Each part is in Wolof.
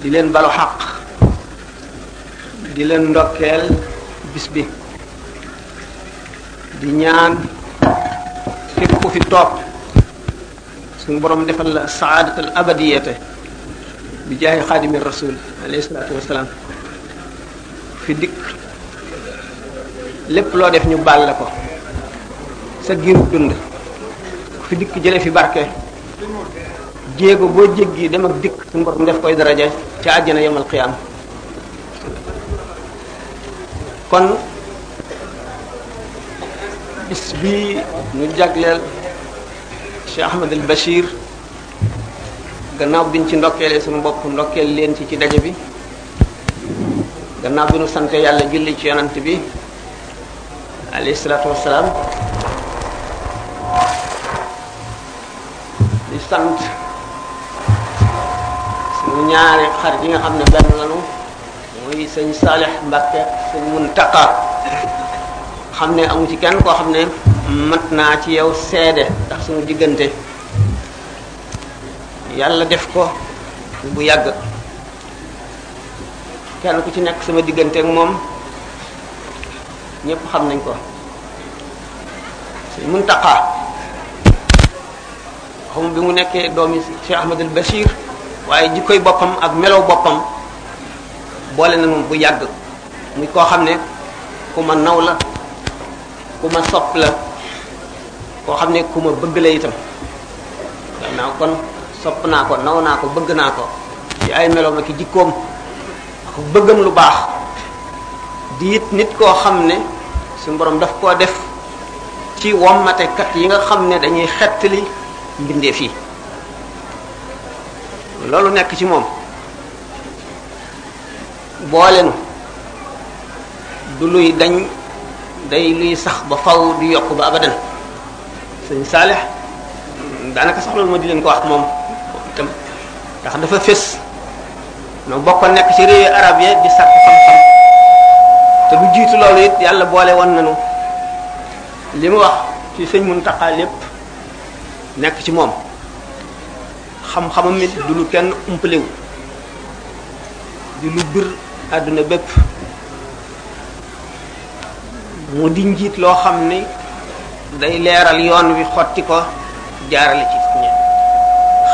di leen balu xaq di leen ndokkeel bis bi di ñaan képp ku fi toog suñu borom defal la saadatal abadiyate bi jaayi xaadimi rasul alayhi salaatu wasalaam fi dikk lépp loo def ñu baal la ko sa giiru dund ku fi dikk jële fi barke jéego boo jéggi dem ak dikk suñu borom def koy daraja ci àjjana yomal xiyaam kon bis bii ñu jagleel Cheikh Ahmed El Bachir gannaaw biñ ci ndokkeelee suñu bopp ndokkeel leen ci ci daje bi gannaaw bi ñu sante yàlla julli ci yonant bi alayhi salaatu wassalaam di sant suñu ñaari xar yi nga xam ne benn lanu muy sëñ Salih Mbacke sëñ Muntaka xam ne amu ci kenn koo xam ne mat naa ci yow seede ndax suñu diggante yàlla def ko bu yàgg kenn ku ci nekk sama diggante ak moom ñépp xam nañ ko Muntaqa xamu bi mu nekkee doomi Cheikh Ahmadul Bachir waaye jikkoy boppam ak melow boppam boole na moom bu yàgg muy koo xam ne ku ma naw la ku ma sopp la koo xam ne ku ma bëgg la itam gannaaw kon sopp naa ko naw naa ko bëgg naa ko ci ay meloom ak jikkoom ku bëggam lu baax di it nit koo xam ne suñu borom daf koo def ci wommatekat yi nga xam ne dañuy xettali mbindeef yi loolu nekk ci moom boolenu du luy dañ day luy sax ba faw du yokk ba abadan sëñ Saalix daanaka sax loolu ma di leen ko wax moom itam ndax dafa fés ñoo bokkoon nekk ci réewi arab yi di sàkk xam-xam te lu jiitu loolu it yàlla boole woon nañu li mu wax ci sëñ Muntaxa lépp nekk ci moom xam-xamam it du lu kenn umpalewu di lu bir àdduna bépp mu di njiit loo xam ni day leeral yoon wi xotti ko jaarale ci ñe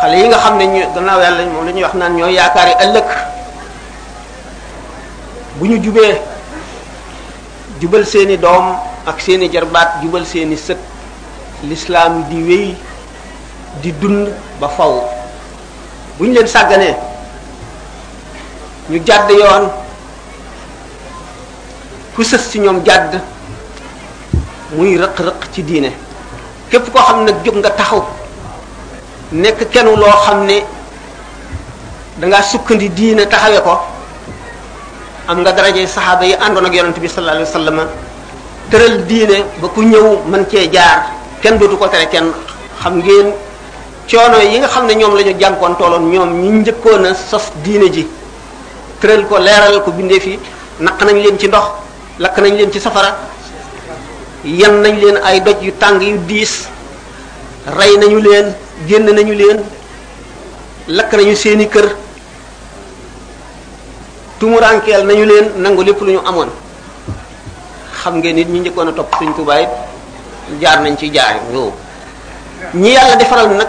xale yi nga xam ne ñu gannaaw yàlla moom la ñuy wax naan ñoo yaakaar yi ëllëg bu ñu jubee jubal seeni doom ak seeni jarbaat jubal seeni sët lislaam di wéy di dund ba faw bu ñu leen sàgganee ñu jàdd yoon ku sës ci ñoom jàdd muy rëq-rëq ci diine képp koo xam ne nag jóg nga taxaw nekk kenn loo xam ne dangaa sukkandi diine taxawe ko am nga daraje saxaaba yi àndoon ak yonent bi sallallahu alayhi wa sallam tëral diine ba ku ñëw mën cee jaar kenn dootu ko tere kenn xam ngeen coono yi nga xam ne ñoom la ñu jànkoon tooloon ñoom ñi njëkkoon a sos diine ji tëral ko leeral ko bindee fi naq nañ leen ci ndox lakk nañ leen ci safara yan nañ leen ay doj yu tàng yu diis rey nañu leen génn nañu leen lakk nañu seeni kër tumuraankeel nañu leen nangu lépp lu ñu amoon xam ngeen nit ñi njëkkoon a topp suñ tubaay jaar nañ ci jaar yow ñi yàlla defaral nag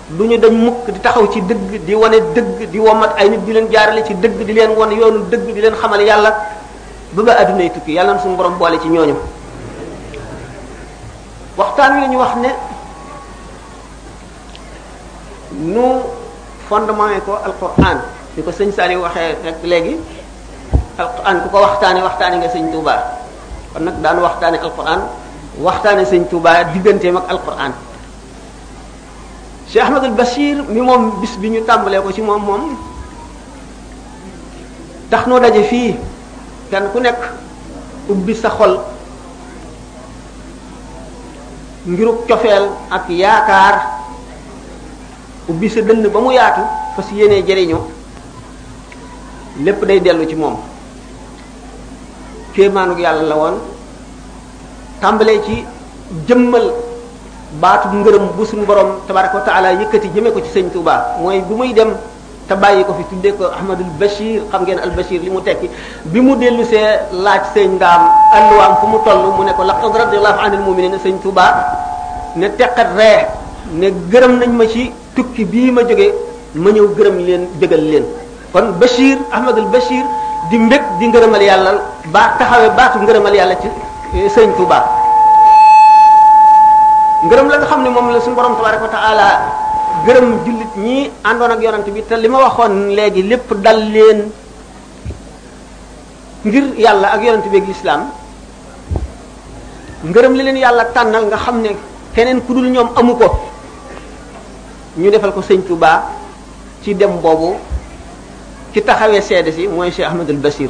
du ñu dañ mukk di taxaw ci dëgg di wane dëgg di womat ay nit di leen jaarale ci dëgg di leen wan yoonu dëgg di leen xamal yàlla ba ba adduna yi tukki yàlla na suñu borom boole ci ñooñu waxtaan wi la ñu wax ne nu fondement yi ko alquran ni ko sëñ Saliou waxee rek léegi alquran ku ko waxtaane waxtaane nga sëñ Touba kon nag daan waxtaane alquran waxtaane sëñ Touba digganteem ak alquran Cheikh Ahmadul Bachir mi moom bis bi ñu tàmbalee ko ci moom moom tax noo daje fii kenn ku nekk ubbi sa xol ngiruk cofeel ak yaakaar ubbi sa dënn ba mu yaatu fas yéenee jëriñu lépp day dellu ci moom kéemaanug yàlla la woon tàmbalee ci jëmmal baatu ngërëm bu suñu borom tabaraka wa taala yëkkati jëmee ko ci sëñ Touba mooy bu muy dem te bàyyi ko fi tuddee ko Ahmadul Bachir xam ngeen al Bachir li mu tekki bi mu dellu see laaj sëñ ndaam alluwaam fu mu toll mu ne ko laqad radiyallahu anil mu'minina sëñ Touba ne teqat ree ne gërëm nañ ma ci tukki bii ma jógee ma ñëw gërëm leen bégal leen kon Bachir Ahmadul Bachir di mbég di ngërëmal yàlla ba taxawee baatu ngërëmal yàlla ci sëñ Touba ngërëm la nga xam ne moom la suñu borom tabaraka wa taala gërëm jullit ñi àndoon ak yonante bi te li ma waxoon léegi lépp dal leen ngir yàlla ak yonent bi ak lislaam ngërëm li leen yàlla tànnal nga xam ne keneen ku dul ñoom amu ko ñu defal ko sëñ Tuubaa ci dem boobu ci taxawee seede si mooy Cheikh Ahmadul Basir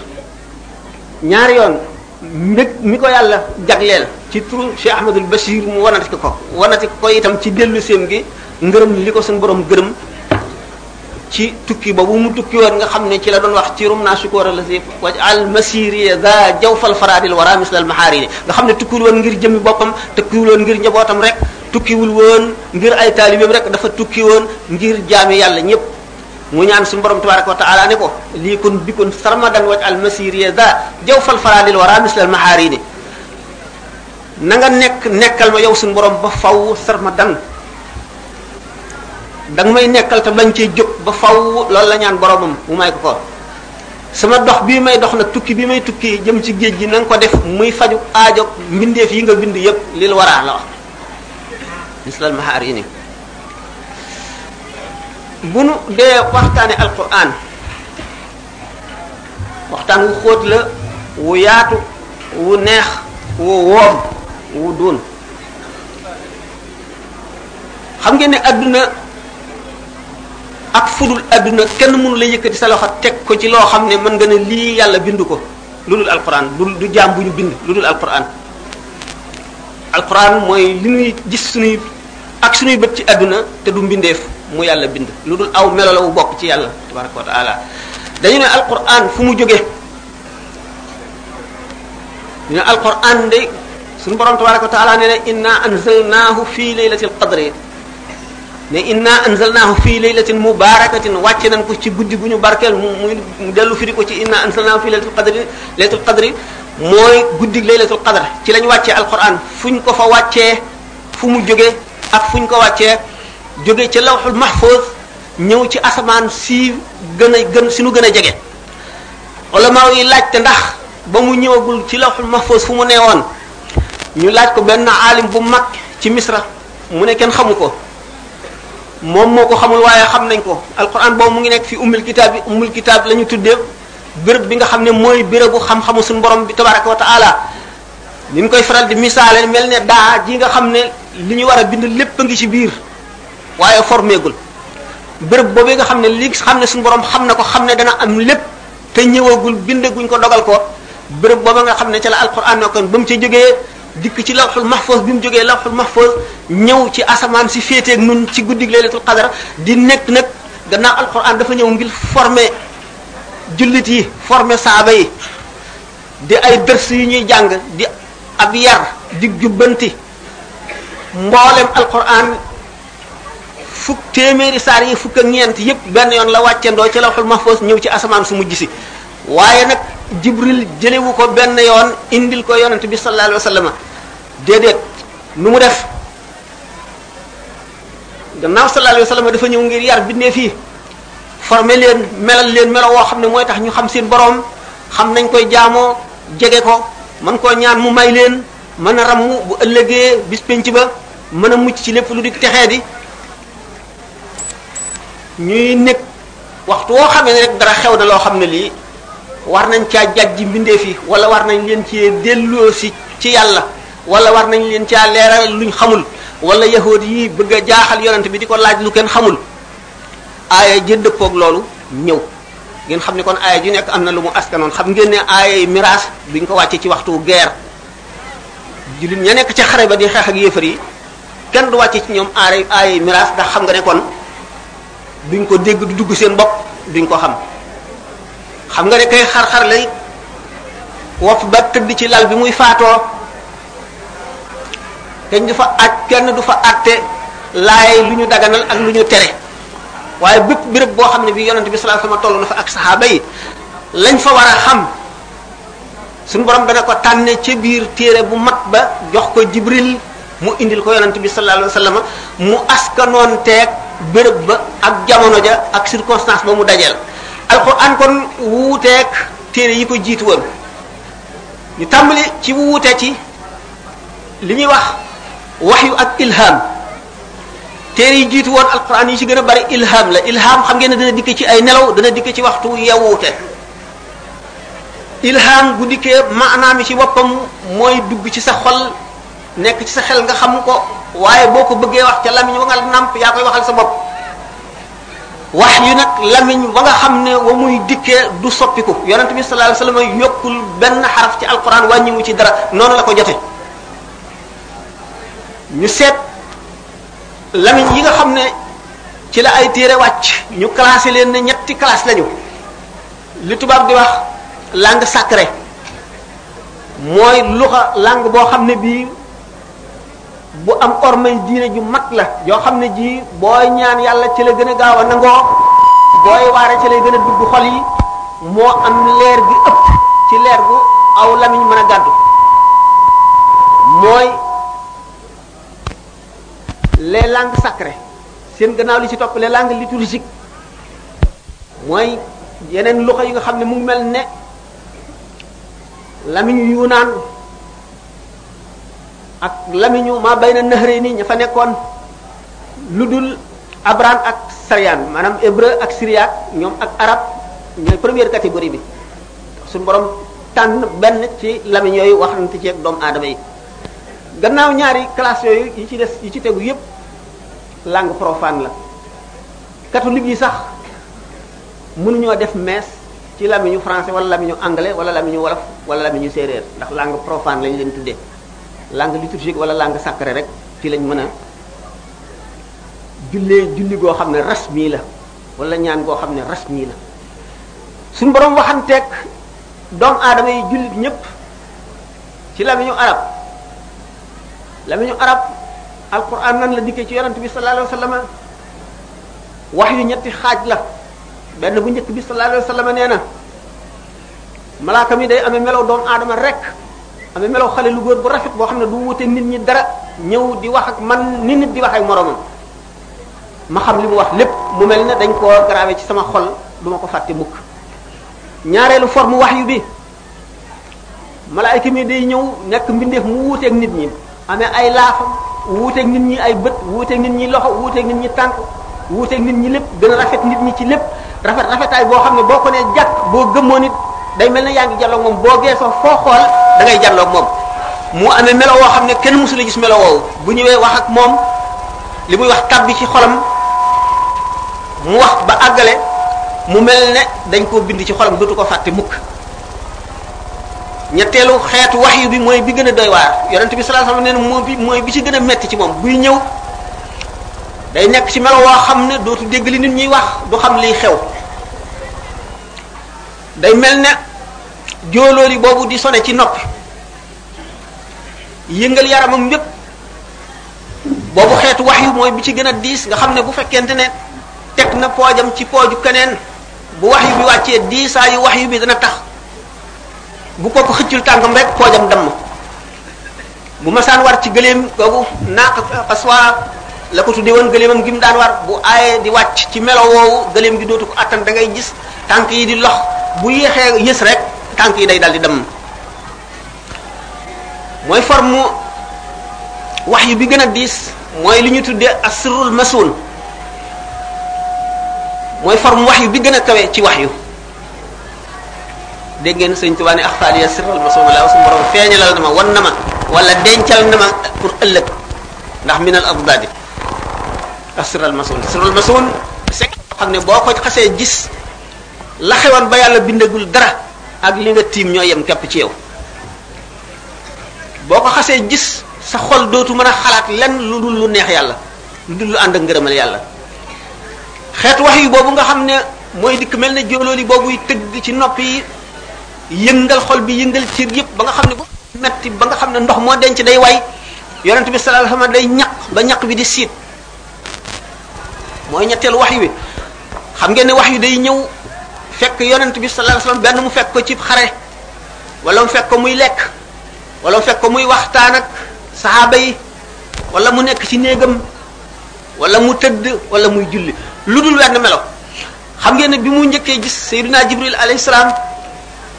ñaari yoon mbég mi ko yàlla jagleel ci turu Cheikh Ahmadul Basir mu wanati ko wanati ko itam ci dellu séem gi ngërëm li ko suñu borom gërëm ci tukki ba bu mu tukki woon nga xam ne ci la doon wax ci rum naa sukóor la si waj al masiri za jaw fal faradil wara misla al mahariri nga xam ne tukkiwul woon ngir jëmmi boppam tukkiwul woon ngir njabootam rek tukkiwul woon ngir ay taalibeem rek dafa tukki woon ngir jaami yàlla ñëpp mu ñaan suñu borom tabaraka wa taala ne ko lii kon bi kon sarmadan waj al masiri za jaw fal faradil wara misla al mahariri na nga nekk nekkal ma yow suñu borom ba faw sarmadan danga may nekkal te bañ cee jóg ba faw loolu la ñaan boromam mu may ko ko sama dox bii may dox nag tukki bi may tukki jëm ci géej gi na nga ko def muy faju aajo mbindeef yi nga bind yépp lil waraa la wax mislal mahaar yi ni bu nu dee waxtaane alquran waxtaan wu xóot la wu yaatu wu neex wu woom wu duun xam ngeen ne adduna ak fudul adduna kenn mënu la yëkkati sa loxo teg ko ci loo xam ne mën nga ne lii yàlla bind ko lu dul alquran lu du jaam bu ñu bind lu dul alquran alquran mooy li ñuy gis suñuy ak suñuy bët ci adduna te du mbindeef mu yàlla bind lu dul aw melo la wu bokk ci yàlla tabaraka wa taala dañu ne alquran fu mu jóge ñu alquran de suñu borom tabaraka wa taala nee na inna anzalnaahu fii laylatil qadri ne inna anzalnaahu fii laylatin mubarakatin wàcce nañ ko ci guddi gu ñu barkeel mu mu dellu firi ko ci inna anzalnaahu fii laylatil qadri laylatul qadri mooy guddi laylatul qadr ci lañ wàccee alquran fu ñu ko fa wàccee fu mu jóge ak fu ñu ko wàccee jóge ci lawxul mahfuz ñëw ci asamaan si gën a gën si nu gën a jege ulamaaw yi laajte ndax ba mu ñëwagul ci lawhul mahfuz fu mu nee woon ñu laaj ko benn aalim bu mag ci misra mu ne kenn xamu ko moom moo ko xamul waaye xam nañ ko alquran boobu mu ngi nekk fi ummul kitaab bi ummul kitaab la ñu tuddee béréb bi nga xam ne mooy bérébu xam-xamu suñu borom bi tabaraka wa taala ni ñu koy faral di misaale mel ne daa ji nga xam ne li ñu war a bind lépp a ngi ci biir waaye formeegul béréb boobu nga xam ne li xam ne suñu borom xam na ko xam ne dana am lépp te ñëwagul bindaguñ ko dogal ko béréb boobu nga xam ne ca la alquran nekkoon ba mu ca jógee dikk ci lawxul mahfuz bi mu jógee lawxul mahfuz ñëw ci asamaan si féeteeg nun ci guddig laylatul qadar di nekk nag gannaaw alquran dafa ñëw ngir former jullit yi former saaba yi di ay dërs yu ñuy jàng di ab yar di jubbanti mboolem alquran fukk téeméeri saar yi fukk ak ñeent yépp benn yoon la wàccandoo ci lawxul mahfuz ñëw ci asamaan su mujj si waaye nag jibril jëlewu ko benn yoon indil ko yonent bi sallallahu alayhi wa sallam déedéet nu mu def gannaaw sallallahu alayhi wa sallam dafa ñëw ngir yar bindee fii former leen melal leen melo woo xam ne mooy tax ñu xam seen boroom xam nañ koy jaamoo jege ko man koo ñaan mu may leen mën a ramm bu ëllëgee bis penc ba mën a mucc ci lépp lu di texee di ñuy nekk waxtu woo xamee ne rek dara xew na loo xam ne lii war nañ caa jàjji mbindeef yi wala war nañ leen cee delloo si ci yàlla wala war nañ leen caa leeral luñ xamul wala yahood yi bëgg a jaaxal yonent bi di ko laaj lu kenn xamul aaya jëddëppoog loolu ñëw ngeen xam ne kon aaya ju nekk am na lu mu askanoon xam ngeen ne aaya yi miraas duñ ko wàcce ci waxtu guerre jullit ña nekk ci xare ba di xeex ak yéefar yi kenn du wàcce ci ñoom aaya aaya yi miraas ndax xam nga ne kon duñ ko dégg du dugg seen bopp duñ ko xam xam nga ne kay xar-xar lay wopp ba tëdd ci lal bi muy faatoo dañ du fa aj kenn du fa atte laay lu ñu daganal ak lu ñu tere waaye bépp béréb boo xam ne bi yonent bi sallallahu alayhi wasallam toll na fa ak saxaaba yi lañ fa war a xam suñu borom dana ko tànne ca biir téere bu mat ba jox ko jibril mu indil ko yonent bi sallallahu alayhi wasallam mu askanoon teeg béréb ba ak jamono ja ak circonstance ba mu dajeel alquran kon wuuteeg téere yi ko jiitu woon ñu tàmbali ci wuute ci li ñuy wax waxyu ak ilham téere yi jiitu woon alquran yi ci gën a bari ilham la ilham xam ngeen ne dana dikk ci ay nelaw dana dikk ci waxtu yewwute ilham bu dikkee maanaam yi ci boppam mooy dugg ci sa xol nekk ci sa xel nga xam ko waaye boo ko bëggee wax ca lamiñ wa nga namp yaa koy waxal sa bopp wax yu nag lamiñ wa nga xam ne wa muy dikkee du soppiku yonent bi sallallahu alayhi wasallam yokkul benn xaraf ci alquran wàññiwu ci dara noonu la ko jote ñu seet lamiñ yi nga xam ne ci la ay téere wàcc ñu classé leen ne ñetti classe lañu li tubaab di wax langue sacrée mooy luxa langue boo xam ne bii bu am ormay diine ju mag la yoo xam ne ji booy ñaan yàlla ci la gën a gaaw a nangoo booy waare ci lay gën a dugg xol yi moo am leer gi ëpp ci leer gu aw lamiñ mën a gàddu mooy les langues sacrées seen gannaaw li ci topp les langues liturgiques mooy yeneen loxo yi nga xam ne mu ngi mel ne lamiñ yu naan ak lamiñu maa bay na naxaree nii ña fa nekkoon lu dul abraan ak sariyaan maanaam hébreu ak syriaque ñoom ak arab ñooy première catégorie bi suñu borom tànn benn ci lamiñ yooyu waxante ci ak doomu aadama yi gannaaw ñaari classe yooyu yi ci des yi ci tegu yépp langue profane la catholique yi sax mënuñoo def mees ci lamiñu français wala lamiñu anglais wala lamiñu wolof wala lamiñu séeréer ndax langue profane lañ leen tuddee langue liturgique wala langue sacrée rek ci lañ mën a jullee julli goo xam ne rasmi la wala ñaan goo xam ne rasmi la suñu borom waxanteeg doomu aadama yi jullit ñëpp ci lamiñu arab lamiñu arab alquran nan la dikkee ci yonent bi sallallahu alayhi wa sallam wax yu ñetti xaaj la benn bu njëkk bi sallallahu alayhi wa sallam nee na malaaka mi day amee melow doomu aadama rek amee melow xale lu góor bu rafet boo xam ne du wute nit ñi dara ñëw di wax ak man ni nit di wax ak moroomam ma xam li mu wax lépp mu mel ne dañ koo gravé ci sama xol du ma ko fàtte mukk ñaareelu forme wax yu bi malaayka mi day ñëw nekk mbindeef mu wuuteeg nit ñi amee ay laafa wuuteeg nit ñi ay bët wuuteeg nit ñi loxo wuuteeg nit ñi tànk wuuteeg nit ñi lépp gën a rafet nit ñi ci lépp rafet rafetaay boo xam ne boo ko nee jàkk boo gëmmoo nit day mel ne yaa ngi jàlloog moom boo geesoo foo xool da ngay jàlloog moom mu amee melo woo xam ne kenn mësul a gis melo woowu bu ñëwee wax ak moom li muy wax tabbi ci xolam mu wax ba àggale mu mel ne dañ koo bind ci xolam dootu ko fàtte mukk ñetteelu xeetu waxyu bi mooy bi gën a doy waar yonent bi sallallahu alayhi wasallam nee na moo bi mooy bi ci gën a metti ci moom buy ñëw day nekk ci melo woo xam ne dootu dégg li nit ñuy wax du xam liy xew day mel ne jóolóoli boobu di sone ci noppi yëngal yaramam yépp boobu xeetu waxyu mooy bi ci gën a diis nga xam ne bu fekkente ne teg na poojam ci pooju keneen bu wax yu bi wàccee diisaa yu wax yu bi dana tax bu ko ko xëccul tànkam rek poojam damm bu masaan war ci gëléem googu naaq aswa la ko tuddee woon gëléemam gi mu daan war bu aaye di wàcc ci melo woowu gëléem gi dootu ko attan da ngay gis tànk yi di lox bu yéexee yës rek tànk yi day dal di damm mooy forme wax yu bi gën a diis mooy li ñu tuddee asrul masul mooy forme wax yu bi gën a kawe ci wax yu dégg ngeen sëñ Tuubaa ne axfaaliya sirral masul la suñu borom feeñalal na ma wan na ma wala dencal na ma pour ëllëg ndax min al addaadi asrul masul sirral masul c'est xam ne boo ko xasee gis la xewoon ba yàlla bindagul dara ak li nga tiim ñoo yem képp ci yow boo ko xasee gis sa xol dootu mën a xalaat lenn lu dul lu neex yàlla lu dul lu ànd ak ngërëmal yàlla xeet wax yu boobu nga xam ne mooy dikk mel ne jóolooli boobuy tëgg ci nopp yi yëngal xol bi yëngal cër yëpp ba nga xam ne bu metti ba nga xam ne ndox moo denc day way yonent bi sallallahu alayhi wasallam day ñaq ba ñaq bi di siit mooy ñetteelu wax yu wi xam ngeen ne wax yu day ñëw fekk yonent bi sallallahu alayhi wasallam benn mu fekk ko ci xare wala mu fekk ko muy lekk wala mu fekk ko muy waxtaan ak saxaaba yi wala mu nekk ci néegam wala mu tëdd wala muy julli lu dul wenn melo xam ngeen ne bi mu njëkkee gis Seydina Jibril alayhi salaam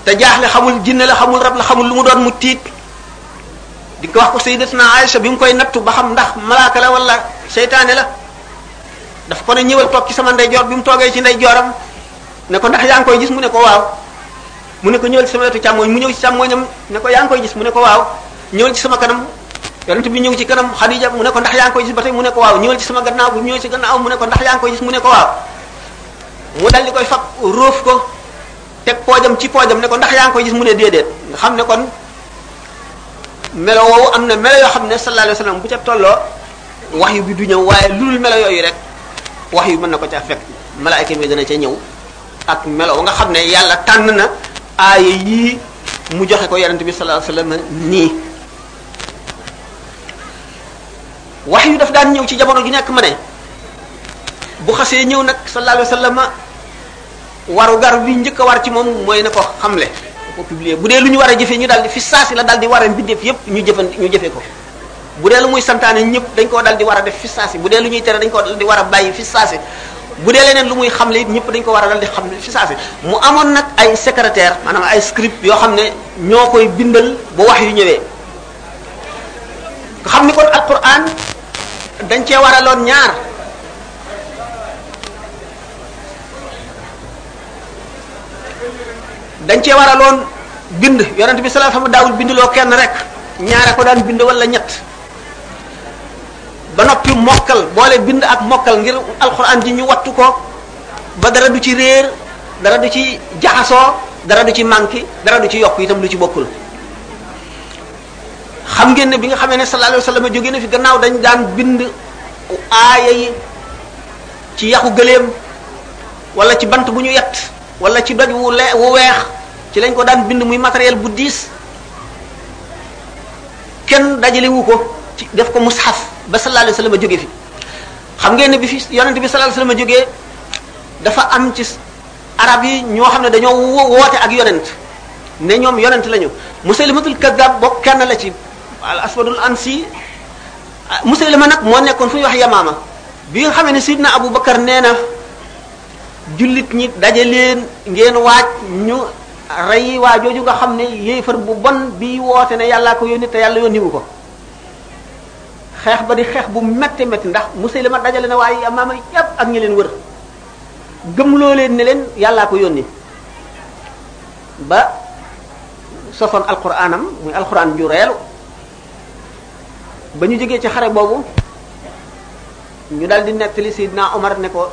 te jaaxle xamul jinne la xamul rab la xamul lu mu doon mu tiit di ko wax ko sayyidatuna Aïcha bi mu koy nattu ba xam ndax malaaka la wala seytaane la daf ko ne ñëwal toog ci sama ndeyjoor bi mu toogee ci ndeyjooram ne ko ndax yaa ngi koy gis mu ne ko waaw mu ne ko ñëwal ci sama wetu càmmooñ mu ñëw ci càmmooñam ne ko yaa ngi koy gis mu ne ko waaw ñëwal ci sama kanam yonent bi ñëw ci kanam Xadija mu ne ko ndax yaa ngi koy gis ba tey mu ne ko waaw ñëwal ci sama gannaaw bu ñëwee ci gannaaw mu ne ko ndax yaa ngi koy gis mu ne ko waaw mu dal di koy fab róof ko teg poojam ci poojam ne ko ndax yaa ngi koy gis mu ne déedéet nga xam ne kon melo woowu am na melo yoo xam ne sallallahu alayhi wa sallam bu ca tolloo wax yu bi du ñëw waaye lu dul melo yooyu rek wax yu mën na ko ca fekk malaayka mi dana ca ñëw ak melo nga xam ne yàlla tànn na aaya yii mu joxe ko yonent bi sallallahu alayhi wa sallam nii wax yu daf daan ñëw ci jamono ju nekk ma ne bu xasee ñëw nag sallallahu alayhi wa sallam waru gar bi njëkk a war ci moom mooy na ko xamle na ko publier bu dee lu ñu war a jëfee ñu daal di fi saasi la daal di war a mbindeef yépp ñu jëfan ñu jëfee ko bu dee lu muy santaane ñëpp dañ koo daal di war a def fi saasi bu dee lu ñuy tere dañ koo daal di war a bàyyi fi saasi bu dee leneen lu muy xamle it ñëpp dañ ko war a daal di xamle fi saasi mu amoon nag ay secrétaire maanaam ay script yoo xam ne ñoo koy bindal ba wax yu ñëwee nga xam ni kon alquran dañ cee waraloon ñaar dañ cee waraloon bind yonent bi sallallahu alayhi wasallam daawul bindloo kenn rek ñaare ko daan bind wala ñett ba noppi mokkal boole bind ak mokkal ngir alxuraan ji ñu wattu ko ba dara du ci réer dara du ci jaxasoo dara du ci manqué dara du ci yokk itam lu ci bokkul xam ngeen ne bi nga xamee ne sallallahu alayhi wasallam jóge na fi gannaaw dañ daan bind aaya yi ci yaxu gëléem wala ci bant bu ñu yett wala ci doj wu le wu weex ci lañ ko daan bind muy matériel bu diis kenn dajalewu ko ci def ko mushaf ba sallallahu alayhi wasallam jóge fi xam ngeen ne bi fi yonent bi sallallahu alayhi wasallam jógee dafa am ci arab yi ñoo xam ne dañoo wo- woote ak yonent ne ñoom yonent lañu musaylimatul kazzab bokk kenn la ci al aswadul ansi Musaylima nag moo nekkoon fu ñuy wax Yamaama bi nga xamee ne Sidna Abu Bakar nee na jullit ñi daje leen ngeen waaj ñu rey waa jooju nga xam ne yéefar bu bon bi woote ne yàllaa ko yónni te yàlla yónniwu ko xeex ba di xeex bu métti métti ndax Musaylima dajale na waaye Yamaama yépp ak ñi leen wër gëmloo leen ne leen yàllaa ko yónni ba sosoon alquranam muy alquran ju reelu ba ñu jógee ci xare boobu ñu daal di nettali Seydina Omar ne ko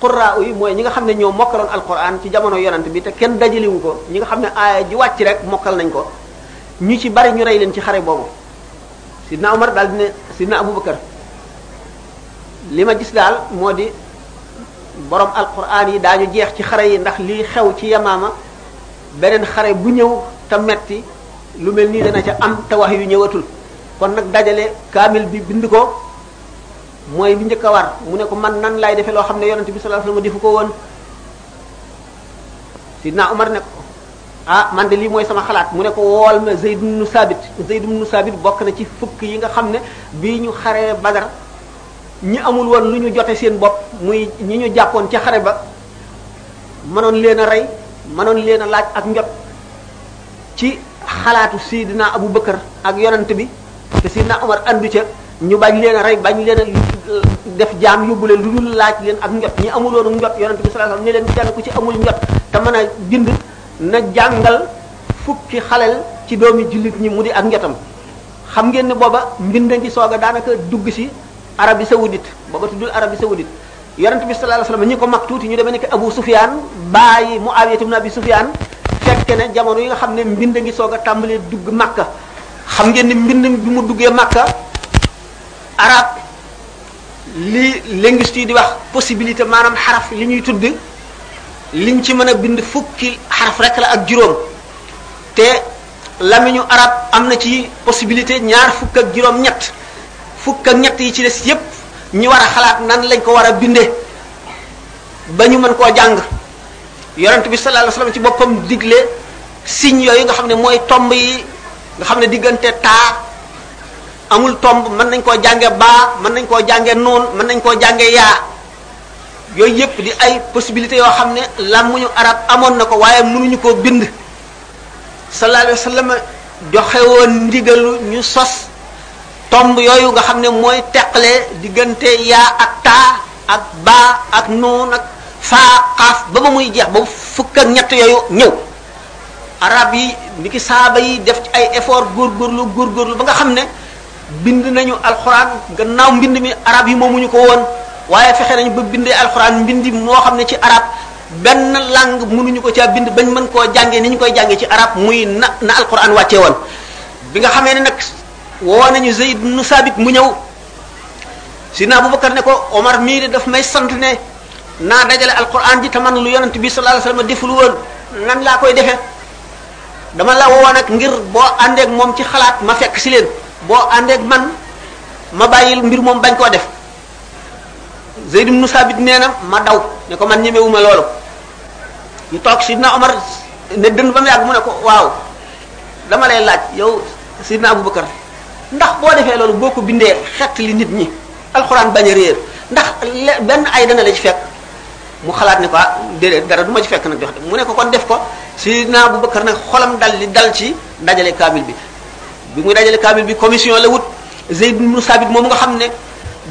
qurraa yi mooy ñi nga xam ne ñoo mokkaloon alquran ci jamono yonent bi te kenn dajaliwu ko ñi nga xam ne aaya ji wàcc rek mokkal nañ ko ñu ci bari ñu rey leen ci xare boobu Seydina Omar daal di ne Seydina Abubakar li ma gis daal moo di borom alquran yi daañu jeex ci xare yi ndax lii xew ci yamaama beneen xare bu ñëw te metti lu mel nii dana ca am te wax yu ñëwatul kon nag dajale kaamil bi bind ko mooy li njëkk a war mu ne ko man nan laay defee loo xam ne yonent bi sallallahu alayhi wasallam defu ko woon sidna Umar ne ko ah man de lii mooy sama xalaat mu ne ko wool ma Zayd ibn Sabit Zayd ibn Sabit bokk na ci fukk yi nga xam ne bii ñu xaree Badar ñi amul woon lu ñu jote seen bopp muy ñi ñu jàppoon ca xare ba mënoon leen a rey mënoon leen a laaj ak njot ci xalaatu Seydina Abu Bakar ak yonent bi te Seydina Omar andu ca ñu bañ leen a rey bañ leen a def jaam yóbbu leen lu dul laaj leen ak njot ñi amuloonu njot yonent bi sallallahu alayhi wasallam ne leen kenn ku ci amul njot te mën a bind na jàngal fukki xalel ci doomi jullit ñi mu di ak njotam xam ngeen ne booba mbind ngi soog a daanaka dugg si Arabie Saoudite booba tuddul Arabie Saoudite yonent bi sallallahu alayhi wasallam ñi ko mag tuuti ñu demee ni ko Abu Sufyan bàyyi Muawiya ibn Abi Sufyan fekke ne jamono yi nga xam ne mbind ngi soog a tàmbalee dugg Makka xam ngeen ni mbind bi mu duggee Makka arab li linguiste yi di wax possibilité maanaam xaraf li ñuy tudd liñ ci mën a bind fukki xaraf rek la ak juróom te lamiñu arab am na ci possibilité ñaar fukk ak juróom ñett fukk ak ñett yi ci des yépp ñu war a xalaat nan lañ ko war a binde ba ñu mën koo jàng yonent bi sallallahu alayhi wasallam ci boppam digle signe yooyu nga xam ne mooy tomb yi nga xam ne diggante taa amul tomb mën nañ koo jànge baa mën nañ koo jànge noon mën nañ koo jànge yaa yooyu yépp di ay possibilités yoo xam ne làmmuñu arab amoon na ko waaye mënuñu koo bind sallallahu alayhi wa sallam joxe woon ndigalu ñu sos tomb yooyu nga xam ne mooy teqale diggante yaa ak taa ak baa ak nuun ak faa xaaf ba ba muy jeex ba fukk ak ñett yooyu ñëw arab yi ni ki saaba yi def ci ay effort góorgóorlu góorgóorlu ba nga xam ne bind nañu alxuraan gannaaw mbind mi arab yi moomuñu ko woon waaye fexe nañu ba bindee alxuraan mbindi moo xam ne ci arab benn langue mënuñu ko caa bind bañ mën koo jàngee ni ñu koy jàngee ci arab muy na na alxuraan wàccee woon bi nga xamee ne nag woo nañu Zayd ibn Sabit mu ñëw Sidna Abubakar ne ko Omar mii de daf may sant ne naa dajale alxuraan ji te man lu yonent bi sallallahu alayhi wasallam deful woon nan laa koy defee dama la woo nag ngir boo àndeek moom ci xalaat ma fekk si leen boo àndeek man ma bàyyil mbir moom bañ koo def Zayd ibn Sabit nee na ma daw ne ko man ñemewuma loolu ñu toog Sidna Omar ne dënd ba mu yàgg mu ne ko waaw dama lay laaj yow Sidna Abubakar ndax boo defee loolu boo ko bindee xett li nit ñi alxuraan bañ a réer ndax benn ay dana la ci fekk mu xalaat ne ko ah déedéet dara du ma ci fekk nag jox de mu ne ko kon def ko Seydina Abu Bakar nag xolam dal li dal ci dajale kaamil bi bi muy dajale kaamil bi commission la wut Zayd ibn Sabit moom nga xam ne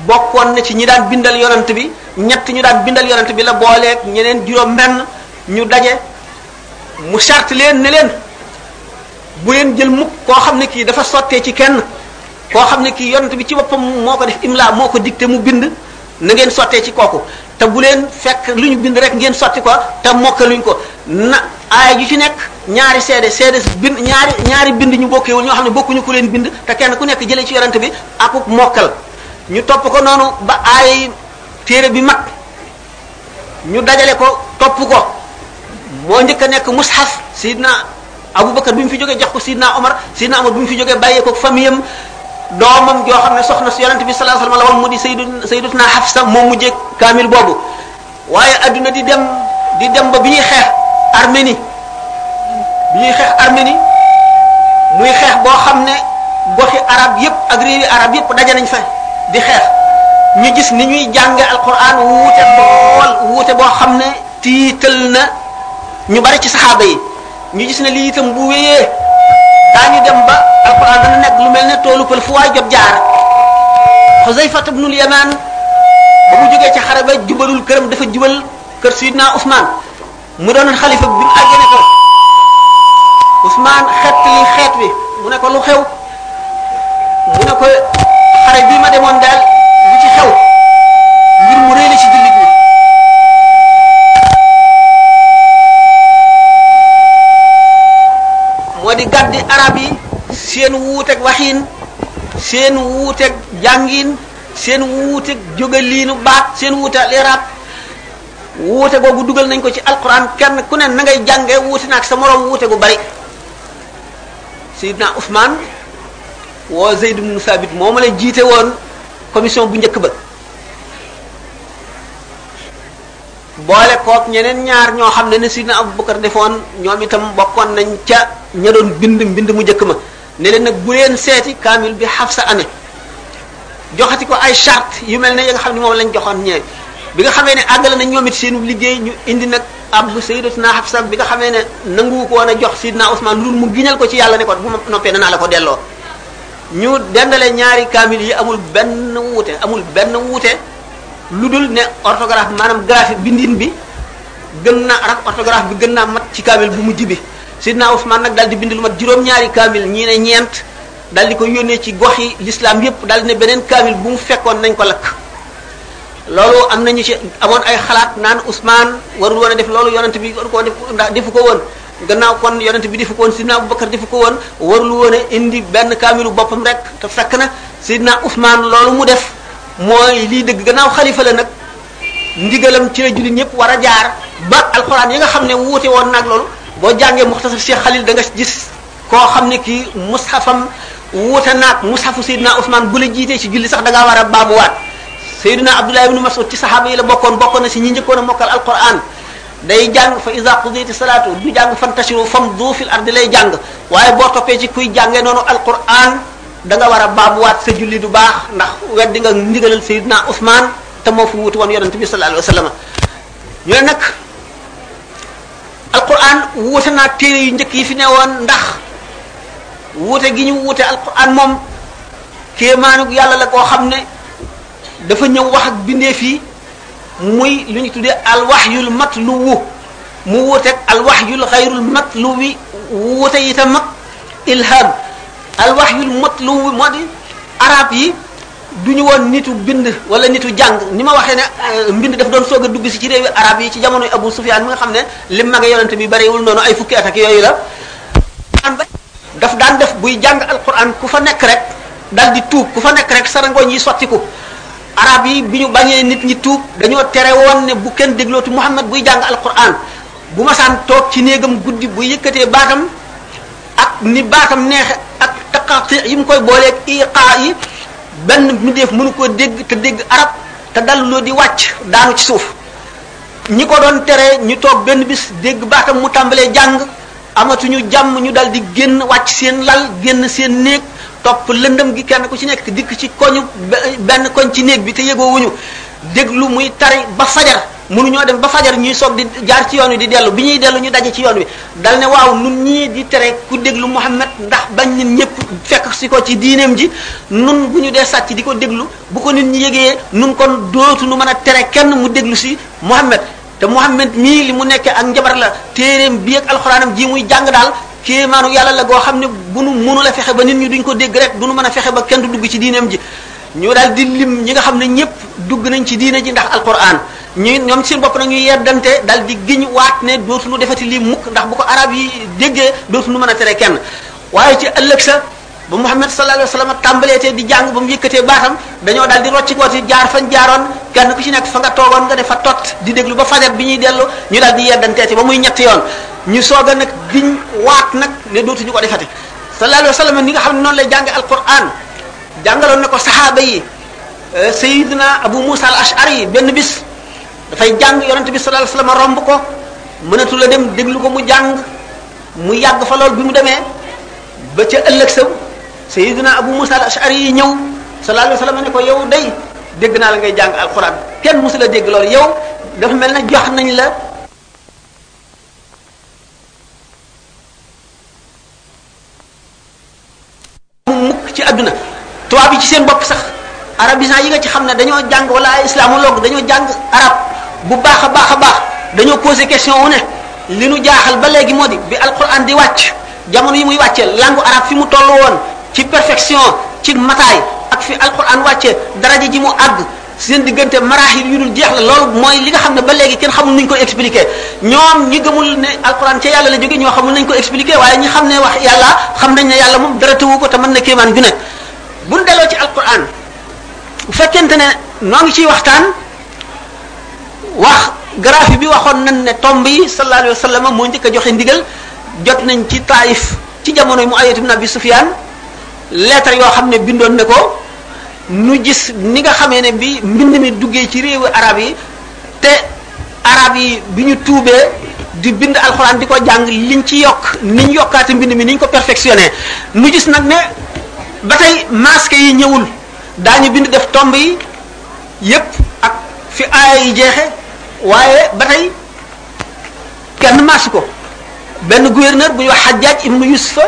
bokkoon na ci ñi daan bindal yonant bi ñett ñu daan bindal yonant bi la booleeg ñeneen juróom benn ñu daje mu charte leen ne leen bu leen jël mukk koo xam ne kii dafa sottee ci kenn koo xam ne kii yonent bi ci boppam moo ko def imla moo ko dicté mu bind na ngeen sottee ci kooku te bu leen fekk lu ñu bind rek ngeen sotti ko te mokkaluñ ko na aaya ju ci nekk ñaari seede seede bind ñaari ñaari bind ñu bokkewul ñoo xam ne bokkuñu ku leen bind te kenn ku nekk jëlee ci yonent bi akuk mokkal ñu topp ko noonu ba aaya téere bi mag ñu dajale ko topp ko moo njëkk a nekk mushaf sidna Aboubacar bi mu fi jógee jox ko Sidna Omar Sidna Omar bi mu fi jógee bàyyee ko famille am doomam joo xam ne soxna si yonent bi sallallahu alayhi wasallam la woon mu di sayyidu sayyidatuna Hafsa moom mujjee kaamil boobu waaye adduna di dem di dem ba bi ñuy xeex Arménie bi ñuy xeex Arménie muy xeex boo xam ne goxi arab yépp ak réewi arab yépp daje nañ fa di xeex ñu gis ni ñuy jànge alquran wuute bool wuute boo xam ne tiital na ñu bari ci saxaaba yi ñu gis ne lii itam bu wéyee daañu dem ba alquran dana nekk lu mel ne toolu pël fu waay jot jaar Xuzayfa ibnul Yamaan ba mu jógee ci xare ba jubalul këram dafa jubal kër Sidna Ousmane mu doon xalifa bi mu àggee ne ko Ousmane xeet li xeet wi mu ne ko lu xew mu ne ko xare bii ma demoon daal li ci xew mbir mu rëy la ci jullit ñi moo di gàddi arab yi seen wuuteeg waxiin seen wuuteeg jàngiin seen wuuteeg jógaliinu baat seen wuute al irab wuute googu dugal nañ ko ci alquran kenn ku ne na ngay jàngee wuute na ak sa moroom wuute gu bari Seydina Ousmane woo Zeyd ibn Sabit moom la jiite woon commission bu njëkk ba boole kook ñeneen ñaar ñoo xam ne ne Seydina Abubakar defoon ñoom itam bokkoon nañ ca ña doon bind mbind mu njëkk ma ne leen nag bu leen seeti kaamil bi Hafsa amee joxati ko ay charte yu mel ne yi nga xam ne moom lañ joxoon ñee bi nga xamee ne àggale nañ ñoom it seenu liggéey ñu indi nag ab bu sayyidatuna Hafsa bi nga xamee ne nangu ko woon a jox sidna Usman lu mu giñal ko ci yàlla ne ko bu ma noppee danaa la ko delloo ñu dendale ñaari kaamil yi amul benn wuute amul benn wuute lu dul ne orthographe maanaam graphique bindin bi gën na arab orthographe bi gën naa mat ci kaamil bu mujj bi sidna Usman nag daal di bind lu mat juróom-ñaari kaamil ñii ne ñeent daal di ko yónnee ci gox yi l'islam yépp daal di ne beneen kaamil bu mu fekkoon nañ ko lakk loolu am nañu ci amoon ay xalaat naan Ousmane warul woon a def loolu yonent bi waru koo def ndax defu ko woon gannaaw kon yonent bi defu ko woon sidna Abubakar defu ko woon warul woon a indi benn kaamilu boppam rek te fekk na sidna Ousmane loolu mu def mooy lii dëgg gannaaw xalifa la nag ndigalam ci la jullit ñëpp war a jaar ba alxuraan yi nga xam ne wuute woon nag loolu boo jàngee muxtasar Cheikh Khalil da nga gis koo xam ne kii mushafam wuute naag mushafu Seydina Ousmane bu la jiitee ci julli sax da ngaa war a baamuwaat Seydina Abdullah ibn Mas'ud ci saxaaba yi la bokkoon bokkoon na si ñi njëkkoon a mokkal alquran day jàng fa iza qudiyati salaatu du jàng fantashiru famdu fil ardi lay jàng waaye boo toppee ci kuy jàngee noonu alquran da nga war a baamuwaat sa julli du baax ndax weddi nga ndigalal Seydina Ousmane te moo fu wuutu woon yonent bi sallallahu alayhi wa sallam ñu ne nag alquran wuute naa téere yu njëkk yi fi ne woon ndax wuute gi ñu wuute alquran moom kéemaanug yàlla la koo xam ne dafa ñëw wax ak bindeef yi muy lu ñu tuddee alwaxyul matluwu mu wuuteeg alwaxyul xayrul matluwi wuute itam ak ilham alwaxyul matluwi moo di arab yi du ñu woon nitu bind wala nitu jàng ni ma waxee ne euh, mbind daf doon soog a dugg si ci réewi arab yi ci jamonoy Abu Sufyaan mi nga xam ne lim mage yonent bi bariwul noonu ay fukki at ak yooyu la daan ba daf daan def buy jàng alquran ku fa nekk rek dal di tuub ku fa nekk rek sarangooñ yi sottiku arab yi bi ñu bañee nit ñi tuub dañoo tere woon ne bu kenn déglootu Muhammad buy jàng alquran bu ma saan toog ci néegam guddi bu yëkkatee baatam ak ni baatam neexe ak taqaati yi mu koy booleeg iqaa yi benn mbindeef mënu koo dégg te dégg arab te daluloo di wàcc daanu ci suuf ñi ko doon tere ñu toog benn bis dégg baatam mu tàmbalee jàng amatuñu jàmm ñu dal di génn wàcc seen lal génn seen néeg topp lëndëm gi kenn ku ci nekk dikk ci koñu benn koñ ci néeg bi te yëgoowuñu déglu muy tari ba fajar mënuñoo dem ba fajar ñuy soog di jaar ci yoon wi di dellu bi ñuy dellu ñu daje ci yoon wi dal ne waaw nun ñii di tere ku déglu Muhammad ndax bañ nit ñëpp fekk si ko ci diineem ji nun bu ñu dee sàcc di ko déglu bu ko nit ñi yëgee nun kon dootu nu mën a tere kenn mu déglu si Muhammad te Muhammad mii li mu nekkee ak njabar la téereem bi ak alxuraanam ji muy jàng daal kéemaanu yàlla la goo xam ne bu nu mënu la fexe ba nit ñi duñ ko dégg rek du nu mën a fexe ba kenn du dugg ci diineem ji ñu daal di lim ñi nga xam ne ñëpp dugg nañ ci diine ji ndax alquran ñu ñoom seen bopp nag ñu yeddante daal di giñ waat ne dootuñu defati lii mukk ndax bu ko arab yi déggee dootuñu mën a tere kenn waaye ci ëllëg sa ba Muhammad sallallahu alayhi wa sallam tàmbalee te di jàng ba mu yëkkatee baatam dañoo daal di rocci kooti jaar fañ jaaroon kenn ku ci nekk fa nga toogoon nga ne fa tot di déglu ba fajar bi ñuy dellu ñu daal di yeddantee ci ba muy ñetti yoon ñu soog a nag giñ waat nag ne dootuñu ko defati sallallahu alayhi wa sallam ni nga xam ne noonu lay jàng alquran jàngaloon na ko saxaaba yi sayidina abu musa al ashari benn bis dafay jàng yonente bi sallallahu alayhi wasallam romb ko mënatu la dem déglu ko mu jàng mu yàgg fa lool bi mu demee ba ca ëllëg sa sayidina abu musa al ashari yi ñëw sallallahu alayhi wasallam ne ko yow day dégg naa la ngay jàng alquran kenn musu la dégg loolu yow dafa mel ne jox nañ la mukk ci àdduna tubaab yi ci seen bopp sax arabisant yi nga ci xam ne dañoo jàng wala ay islamologue dañoo jàng arab bu baax a baax a baax dañoo posé question wu ne li nu jaaxal ba léegi moo di bi alquran di wàcc jamono yi muy wàccee langue arabe fi mu toll woon ci perfection ci mataay ak fi alquran wàccee daraja ji mu àgg seen diggante maraaxil yu dul jeex la loolu mooy li nga xam ne ba léegi kenn xamul nuñ ko expliquer ñoom ñi gëmul ne alquran ca yàlla la jóge ñoo xamul nañ ko expliquer waaye ñi xam ne wax yàlla xam nañ ne yàlla moom dara tëwu ko te mën na kéemaan ju nekk buñ delloo ci alquran bu fekkente ne noo ngi ciy waxtaan wax graphie bi waxoon nañ ne tomb yi sallallahu alayhi wa sallam moo njëkk a joxe ndigal jot nañ ci taayif ci jamono mu ayatu ibn abi sufyan lettre yoo xam ne bindoon na ko nu gis ni nga xamee ne bi mbind mi duggee ci réewu arab yi te arab yi bi ñu tuubee di bind alxuraan di ko jàng liñ ci yokk niñ yokkaate mbind mi niñ ko perfectionné nu gis nag ne ba tey masque yi ñëwul daañu bind def tomb yi yépp ak fi aaya yi jeexe waaye ba tey kenn maasu ko benn gouverneur bu ñuy wax Hajjaj ibnu Yusufa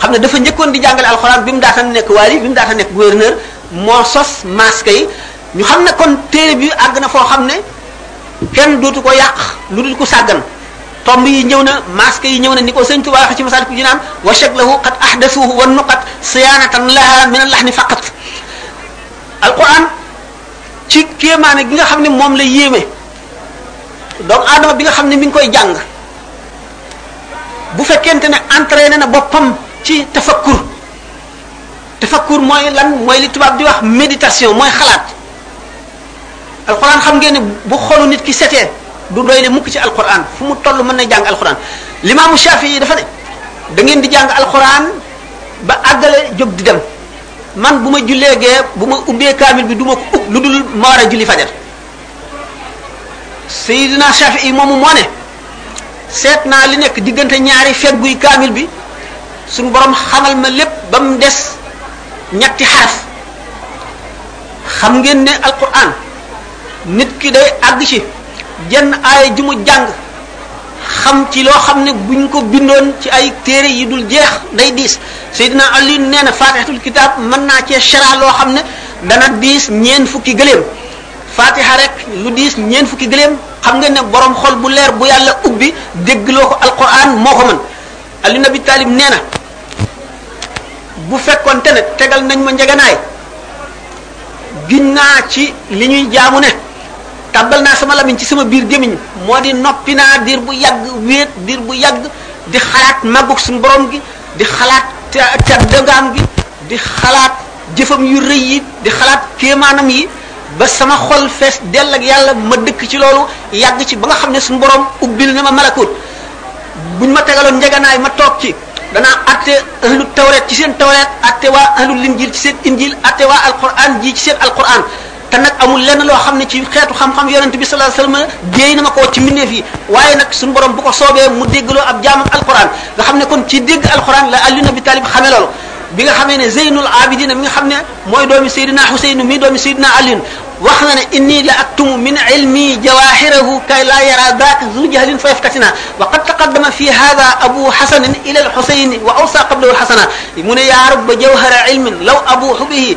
xam ne dafa njëkkoon di jàngale alxuraan bi mu daata nekk waali bi mu daata nekk gouverneur moo sos masque yi ñu xam ne kon téere bi àgg na foo xam ne kenn dootu ko yàq lu dul ko sàggan tomb yi ñëw na masque yi ñëw na ni ko sëñ Tuubaa waxe ci masal ku jinaan wa shaklahu qad ahdasuhu wa nuqat siyaanatan laha min al-lahni faqat alquran ci kéemaane gi nga xam ne moom la yéeme doomu aadama bi nga xam ne mi ngi koy jàng bu fekkente ne entraîné na boppam ci tafakkur tafakkur mooy lan mooy li tubaab di wax méditation mooy xalaat alxuraan xam ngeen ne bu xolu nit ki setee du doy ne mukk ci alxuraan fu mu toll mën na jàng alxuraan limaamu Shafi yi dafa ne da ngeen di jàng alxuraan ba àggale jóg di dem man bu ma jullee gee bu ma ubbee kaamil bi du ma ko ub lu dul ma war a julli fajar Seydina Shafii moomu moo ne seet naa li nekk diggante ñaari fegguy kaamil bi suñu borom xamal ma lépp ba mu des ñetti xaraf xam ngeen ne alquran nit ki day àgg ci jenn aaya ju mu jàng xam ci loo xam ne buñ ko bindoon ci ay téere yi dul jeex day diis Seydina Ali nee na faatihatul kitaab mën naa cee shara loo xam ne dana diis ñeen fukki gëléem fatiha rek lu diis ñeen fukki gëléem xam nga ne borom xol bu leer bu yàlla ubbi déggloo ko alquran moo ko mën ali nabi talib nee na bu fekkoon te ne tegal nañ ma njeganaay giñ naa ci li ñuy jaamu ne tàbbal naa sama lamiñ ci sama biir gémiñ moo di noppi naa diir bu yàgg wéet diir bu yàgg di xalaat màggug suñu borom gi di xalaat te te dëngaam gi di xalaat jëfam yu rëy yi di xalaat kéemaanam yi ba sama xol fees dell ak yàlla ma dëkk ci loolu yàgg ci ba nga xam ne suñu borom ubbil na ma malakut buñ ma tegaloon njeganaay ma toog ci danaa atte ahlu tawret ci seen tawret atte waa ahlu linjil ci seen injil atte waa alquran ji ci seen alquran te nag amul lenn loo xam ne ci xeetu xam-xam yonent bi sallallahu alayhi wasallam déey na ma koo ci mbindeef yi waaye nag suñu borom bu ko soobee mu déggloo ab jaamam alquran nga xam ne kon ci dégg alquran la Ali ibn Abi Talib xamee loolu bi nga xamee ne Zeynul Abidin mi nga xam ne mooy doomi Seydina Huseyn mi doomi Seydina Ali wax na ne inni la aktumu min ilmi jawahirahu kay la yara daka zu jahlin fa yaftatina wa qad taqaddama fi hadha abu hasan ila al-husayn wa awsa qablahu al-hasana mu ne ya rabb jawhara ilmin law abuhu bihi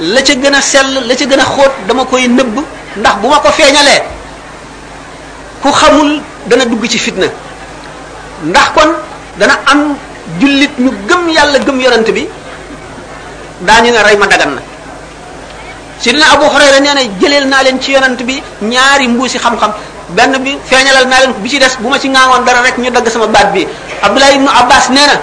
la ca gën a sell la ca gën a xóot dama koy nëbb ndax bu ma ko feeñalee ku xamul dana dugg ci fitna ndax kon dana am jullit ñu gëm yàlla gëm yonent bi daañu ne rey ma dagan na sidina abu hurayra nee na jëleel naa leen ci yonent bi ñaari mbuusi xam-xam benn bi feeñalal naa leen bi ci des bu ma ci ŋaaŋoon dara rek ñu dagg sama baat bi abdullah ibnu abbas nee na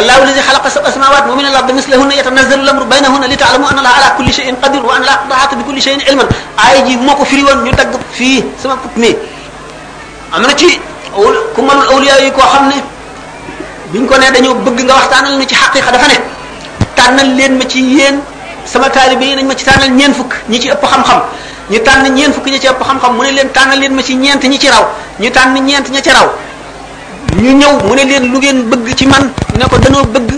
allahu alladi xalaqa sab'a samawati wa min al-ardi mislahunna yatanazzalu al-amru baynahunna li ta'lamu anna allaha ala kulli shay'in qadir wa anna allaha qad ahata bi kulli shay'in ilman aaya ji moo ko firi woon ñu dagg fii sama put mi am na ci ku mënul awliya yi koo xam ne biñ ko ne dañoo bëgg nga waxtaanal na ci xaqiqa dafa ne tànnal leen ma ci yéen sama taalibe yi nañ ma ci tànnal ñeen fukk ñi ci ëpp xam-xam ñu tànn ñeen fukk ñi ci ëpp xam-xam mu ne leen tànnal leen ma ci ñeent ñi ci raw ñu tànn ñeent ña ci raw ñu ñëw mu ne leen lu ngeen bëgg ci man ne ko danoo bëgg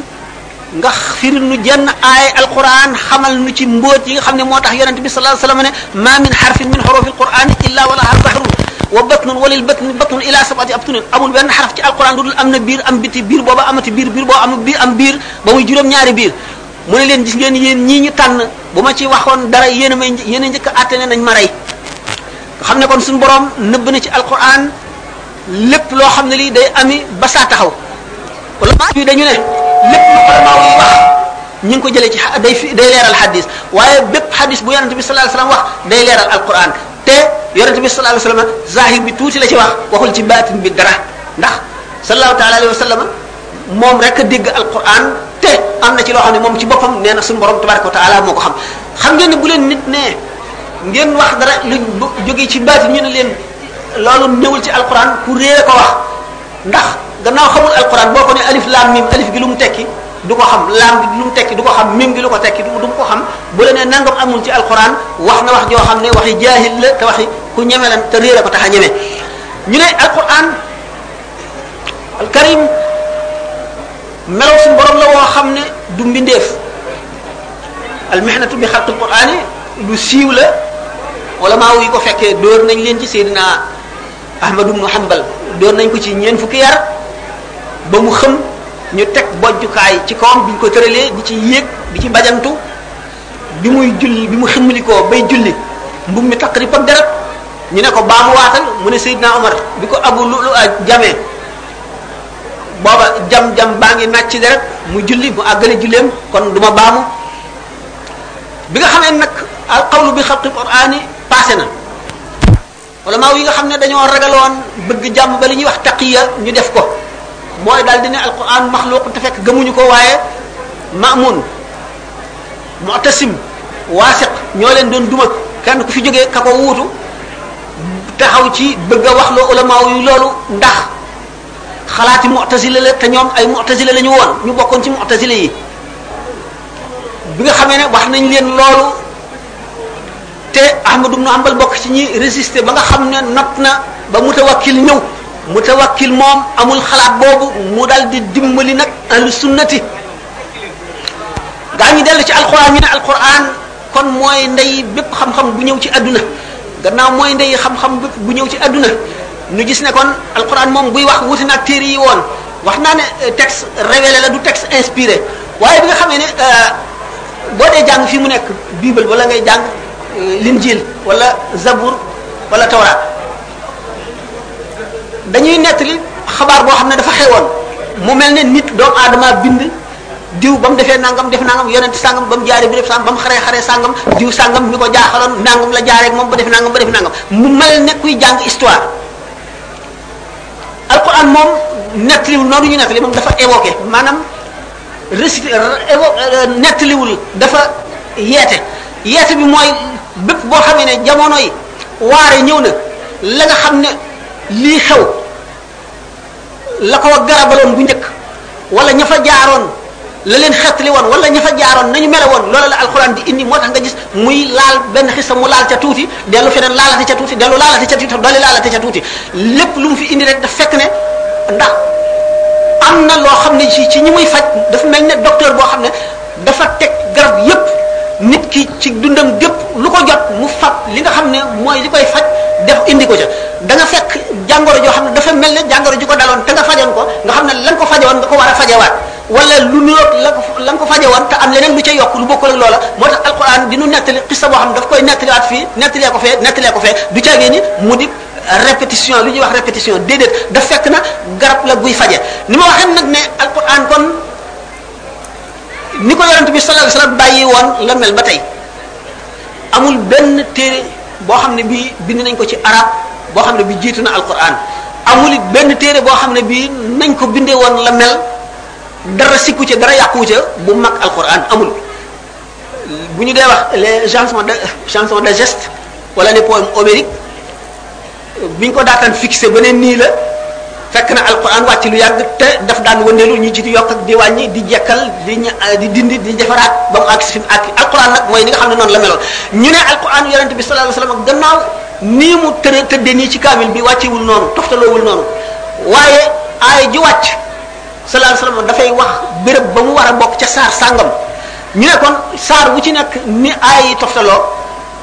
nga firil nu jenn aay alquran xamal nu ci mbóot yi nga xam ne moo tax yonente bi sallallahu alayhi wasallam ne ma min harfin min hurufi alquran illa wa laha bahrun wa batnun walil batni batnun ila sab'ati abtunin amul benn xaraf ci alquran du dul am na biir am biti biir booba amati biir biir boo am biir am biir ba muy juróom-ñaari biir mu ne leen gis ngeen yéen ñii ñu tànn bu ma ci waxoon dara yéen a may yéen a njëkk a àtte ne nañ ma rey nga xam ne kon suñu borom nëbb na ci alquran lépp loo xam ne lii day ami ba saa taxaw ulama yi dañu ne lépp lu ulama yi wax ñu ngi ko jëlee ci day fi day leeral xadis waaye bépp xadis bu yonente bi sallallahu alayhi wasallam wax day leeral alquran te yonente bi sallallahu alayhi wasallam zahir bi tuuti la ci wax waxul ci baatin bi dara ndax sallallahu taala alayhi wasallam moom rek a dégg alquran te am na ci loo xam ne moom ci boppam nee na suñu borom tabaraka wa taala moo ko xam xam ngeen ne bu leen nit ne ngeen wax dara lu jógee ci baatin ñu ne leen loolu newul ci alquran ku réere ko wax ndax gannaaw xamul alquran boo ko ne alif laam mim alif gi lu mu tekki du ko xam laam gi lu mu tekki du ko xam mim gi lu ko tekki du du ko xam bu la nee nangam amul ci alquran wax na wax joo xam ne waxi jaahil la te waxi ku ñeme lan te réere ko tax a ñeme ñu ne alquran alkarim melaw suñu borom la woo xam ne du mbindeef al mihnatu bi xalqil qur'ani lu siiw la wala maa yi ko fekkee dóor nañ leen ci Seydina Ahmad ibn Hanbal dóor nañ ko ci ñeent fukki yar ba mu xëm ñu teg bojjukaay ci kawam bi ñu ko tëralee di ci yéeg di ci bajantu bi muy julli bi mu ximmalikoo bay julli mbub mi taq di pag deret ñu ne ko baamu waatal mu ne Seydina Omar bi ko Abu Lu'lu jamee booba jam-jam baa ngi nàcc ci deret mu julli mu àggale julleem kon du ma baamu bi nga xamee nag alqawlu bi xaqi qur'ani passé na wala maaw yi nga xam ne dañoo ragaloon bëgg jàmm ba li ñuy wax taqiya ñu def ko mooy daal di ne alquran maxluq te fekk gëmuñu ko waaye maamun mu'tasim waasiq ñoo leen doon duma kenn ku fi jógee ka ko wuutu taxaw ci bëgg a wax loo ulamaaw yu loolu ndax xalaati mu'tazila la te ñoom ay mu'tazila la ñu woon ñu bokkoon ci mu'tazila yi bi nga xamee ne wax nañ leen loolu te Ahmad ibn Hanbal bokk ci ñi résister ba nga xam ne not na ba mutawakkil ñëw mutawakkil moom amul xalaat boobu mu dal di dimbali nag ahlu sunnati gaa ñu dellu ci alquran ñu ne alquran kon mooy ndey bépp xam-xam bu ñëw ci àdduna gannaaw mooy ndey xam-xam bépp bu ñëw ci àdduna ñu gis ne kon alquran moom buy wax wuti naag téere yi woon wax naa ne texte révélé la du texte inspiré waaye bi nga xamee ne boo dee jàng fii mu nekk bible wala ngay jàng linjil wala zabur wala tawraat dañuy nettali xabaar boo xam ne dafa xewoon mu mel ne nit doomu aadama bind diw ba mu defee nangam def nangam yonent sangam ba mu jaaree béréb sangam ba mu xaree xaree sangam diw sangam mi ko jaaxaloon nangam la jaaree ak moom ba def nangam ba def nangam mu mel ne kuy jàng histoire alquran moom nettaliwul noonu ñu nettali moom dafa évoqué maanaam récité évo nettaliwul dafa yeete yeete bi mooy bépp boo xamee ne jamono yi waare ñëw na la nga xam ne lii xew la ko garabaloon bu njëkk wala ña fa jaaroon la leen xetli woon wala ña fa jaaroon nañu mele woon loola la alxuraan di indi moo tax nga gis muy laal benn xisa mu laal ca tuuti dellu feneen laalate ca tuuti dellu laalate ca tuuti dolli laalate ca tuuti lépp lu mu fi indi rek daf fekk ne ndax am na loo xam ne ci ci ñi muy faj dafa mel ne docteur boo xam ne dafa teg garab yépp nit ki ci dundam gépp lu ko jot mu fab li nga xam ne mooy li koy faj def indi ko ca da nga fekk jàngoro joo xam ne dafa mel ne jàngoro ju ko daloon te nga fajoon ko nga xam ne lan ko fajoon nga ko war a fajewaat wala lu niroog la ko la nga ko faje woon te am leneen lu ca yokk lu bokkul ak loola moo tax alquran di nu nettali xista boo xam ne daf koy nettaliwaat fii nettalee ko fee nettalee ko fee du caagee ni mu di répétition lu ñuy wax répétition déedéet daf fekk na garab la guy faje ni ma waxee nag ne alquran kon ni ko yonent bi sallallahu alayhi wasallam bàyyi woon la mel ba tey amul benn téere boo xam ne bii bind nañ ko ci arab boo xam ne bi jiitu na alquran amul it benn téere boo xam ne bii nañ ko bindee woon la mel dara sikku ca dara yàqu ca bu mag alquran amul bu ñu dee wax les chansons de chansons de geste wala les poèmes homériques bi ñu ko daataan fixé ba ne nii la fekk na alquran wàcc lu yàgg te daf daan wëndeelu ñu ci di yokk ak di wàññi di jekkal di ña di dindi di defaraat ba mu àgg si fi mu àgg alquran nag mooy ni nga xam ne noonu la meloon ñu ne alquran yonente bi sallallahu alayhi wasallam gannaaw nii mu tëre tëddee nii ci kaamil bi wàccewul noonu toftaloowul noonu waaye aaya ji wàcc sallallahu alayhi wasallam dafay wax béréb ba mu war a bokk ca saar sàngam ñu ne kon saar bu ci nekk ni aaya yi toftaloo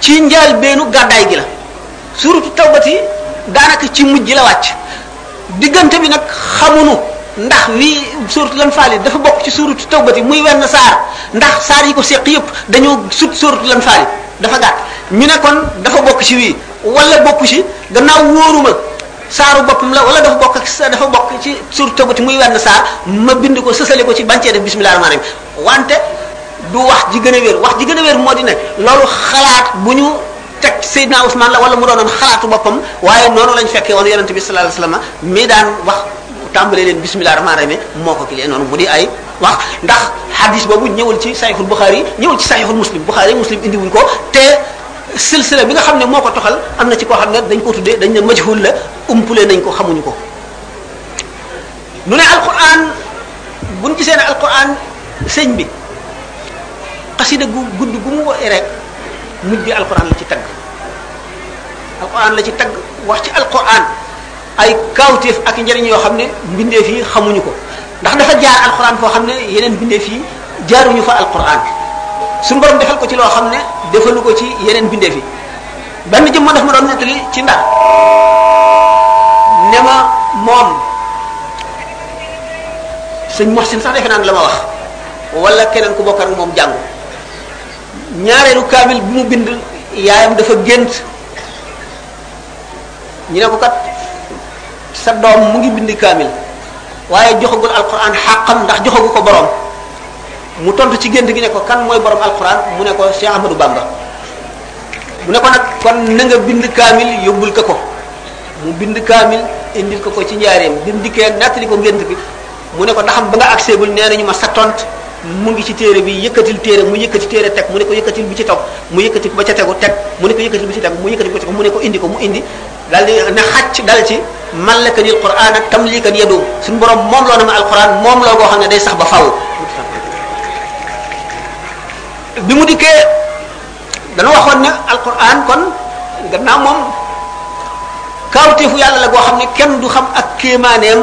ci njaal beenu gàddaay gi la suratu tawbati daanaka ci mujj la wàcc diggante bi nag xamunu ndax lii suratu lan faali dafa bokk ci suratu tawbati muy wenn saar ndax saar yi ko seq yëpp dañoo sut suratu lan faali dafa gàtt ñu ne kon dafa bokk ci wii wala bokku ci gannaaw wóoruma saaru boppam la wala dafa bokk ak dafa bokk ci suratu tawbati muy wenn saar ma bind ko sësale ko ci bancee def bismillah rahmaan rahim wante du wax ji gën a wér wax ji gën a wér moo di ne loolu xalaat bu ñu teg Seydina Ousmane la wala mu doonoon xalaatu boppam waaye noonu lañ fekkee woon yonente bi sallallahu alayhi wasallam mi daan wax tàmbalee leen bismillah rahmaan rahim moo ko kilee noonu mu di ay wax ndax hadis boobu ñëwul ci sahihul Bukhari ñëwul ci sahihul Muslim Bukhari Muslim indi wuñ ko te silsila bi nga xam ne moo ko toxal am na ci koo xam ne dañ ko tuddee dañ ne majhul la umpule nañ ko xamuñu ko nu ne alquran bu ñu gisee ne alquran sëñ bi xasida gu gudd gu mu woy rek mujj bi alquran la ci tagg alquran la ci tagg wax ci alquran ay kawteef ak njëriñ yoo xam ne mbindeef yi xamuñu ko ndax dafa jaar alquran foo xam ne yeneen mbindeef yi jaaruñu fa alquran suñu borom defal ko ci loo xam ne defalu ko ci yeneen mbindeef yi benn jëmm daf ma doon nettali ci ndar ne ma moom sëñ Mohsin sax defe naa ne la ma wax wala keneen ku bokk ak moom jàngu ñaareelu kaamil bi mu bind yaayam dafa gént ñu ne ko kat sa doom mu ngi bind kaamil waaye joxagul alquran xàqam ndax joxagu ko borom mu tontu ci gént gi ne ko kan mooy borom alquran mu ne ko Cheikh Ahmadou Bamba mu ne ko nag kon na nga bind kaamil yóbbul ko ko mu bind kaamil indil ko ko ci njaareem bi mu dikkee nettali ko ngént bi mu ne ko ndax ba nga agseegul nee nañu ma sa tont mu ngi ci téere bi yëkkatil téere mu yëkkati téere teg mu ne ko yëkkatil bi ci topp mu yëkkati ba ca tegu teg mu ne ko yëkkatil bi ci teg mu yëkkati ko ci mu ne ko indi ko mu indi daal di ne xàcc dal ci mallaka ni alquran ak tamlikan yadu suñu borom moom loo na ma alquran moom loo goo xam ne day sax ba faaw bi mu dikkee dana waxoon ne alquran kon gannaaw moom kaawteefu yàlla la goo xam ne kenn du xam ak kéemaaneem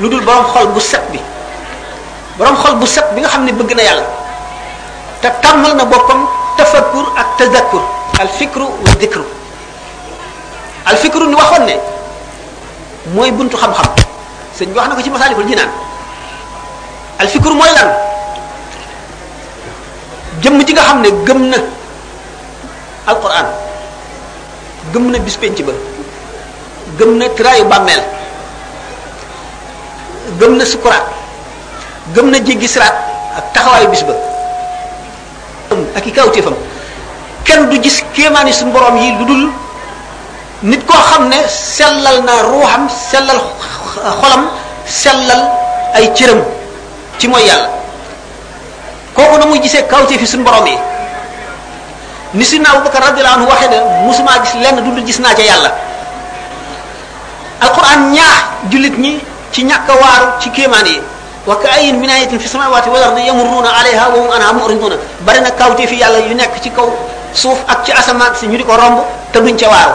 lu dul borom xol bu set bi borom xol bu set bi nga xam ne bëgg na yàlla te tàmmal na boppam tafakkur ak tazakkur al fikru wa dikru al fikru ni waxoon ne mooy buntu xam-xam sëñ bi wax na ko ci masaalikul jinaan al fikru mooy lan jëmm ji nga xam ne gëm na alquran gëm na bis penc ba gëm na tiraayu bàmmeel gëm na sukuraat gëm na jéggi siraat ak taxawaayu bis ba ak i kawtéefam kenn du gis kéemaani suñu borom yi lu dul nit koo xam ne sellal na ruuxam sellal xolam sellal ay cëram ci mooy yàlla kooku na muy gisee kawtee fi suñu borom yi ni si naaw Bakar radiyallahu anhu waxee ne musuma gis lenn du dul gis naa ca yàlla alquran ñaax jullit ñi ci ñàkk a waaru ci kéemaan yi wa ka ayin min ayatin fi samawati wal ardi yamurruuna alayha wa hum anha mu'riduna bari na kawtee fi yàlla yu nekk ci kaw suuf ak ci asamaan si ñu di ko romb te duñ ca waaru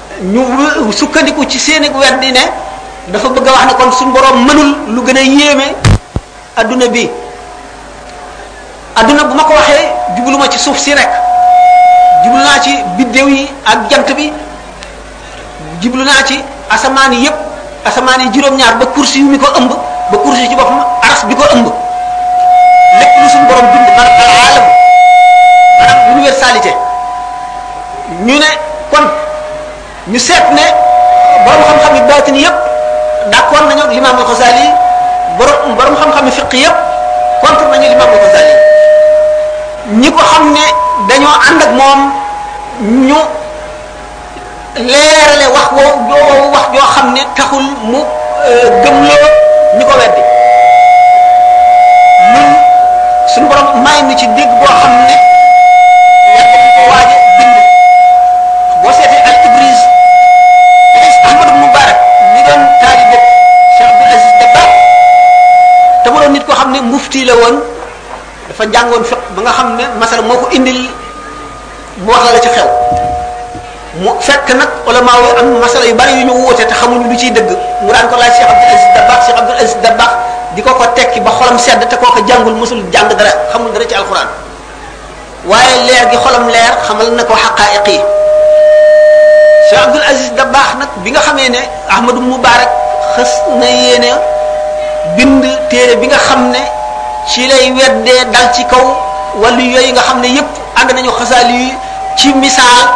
ñu sukkandiku ci seeni weddi ne dafa bëgg a wax ne kon suñu borom mënul lu gën a yéeme adduna bi adduna bu ma ko waxee jubluma ci suuf si rek jublu naa ci biddéew yi ak jant bi jublu naa ci asamaan yépp asamaan yi juróom-ñaar ba kursi yu mi ko ëmb ba kursi yu ci boppam aras bi ko ëmb lépp lu suñu borom bind man al alam maanaam universalité ñu ne kon ñu seet ne borom xam-xam yi baatin yépp d'accord nañu ak l'imam al-Ghazali borom borom xam-xam yi fiq yépp contre nañu l'imam al-Ghazali ñi ko xam ne dañoo ànd ak moom ñu leerale wax woo joo wax joo xam ne taxul mu gëmloo ñu ko weddi ñun suñu borom may nu ci dégg boo xam ne yàgg nañ ko waaje bind boo seetee al ibris ibris ahmad mubarak mi doon taalibe cheikh abdul aziz dabakh te mu doon nit koo xam ne mufti la woon dafa jàngoon fiq ba nga xam ne masala moo ko indil mu wax la la ci xew mu fekk nag ulama yi am masala yu bari yu ñu wuute te xamuñu lu ciy dëgg mu daan ko laaj Cheikh Abdul Aziz Dabakh Cheikh Abdul Aziz Dabakh di ko ko tekki ba xolam sedd te kooka jàngul mosul jàng dara xamul dara ci alquran waaye leer gi xolam leer xamal na ko xaqaayiq yi Cheikh Abdul Aziz Dabakh nag bi nga xamee ne Ahmadu Mubarak xës na yéene bind téere bi nga xam ne ci lay weddee dal ci kaw wàllu yooyu nga xam ne yépp àgg nañu xasaali yi ci misaal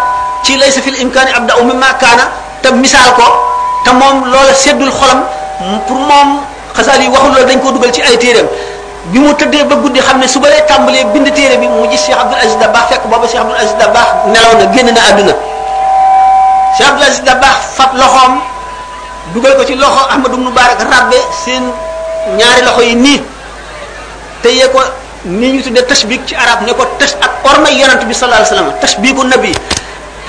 ci laysa fil imkaani abda u mimma kaana te misaal ko te moom loola seddul xolam pour moom xasaali yi waxul loolu dañ koo dugal ci ay téeréem bi mu tëddee ba guddi xam ne suba lay tàmbalee bind téere bi mu gis Cheikh Abdoul Aziz Dabakh fekk booba Cheikh Abdoul Aziz Dabakh nelaw na génn na àdduna Cheikh Abdoul Aziz Dabakh fab loxoom dugal ko ci loxo Ahmadu Mubarak rabbe seen ñaari loxo yi nii te yee ko ni ñu tuddee tashbik ci arab ne ko tash ak orma yonent bi sallallahu alayhi wasallam tashbiku nabi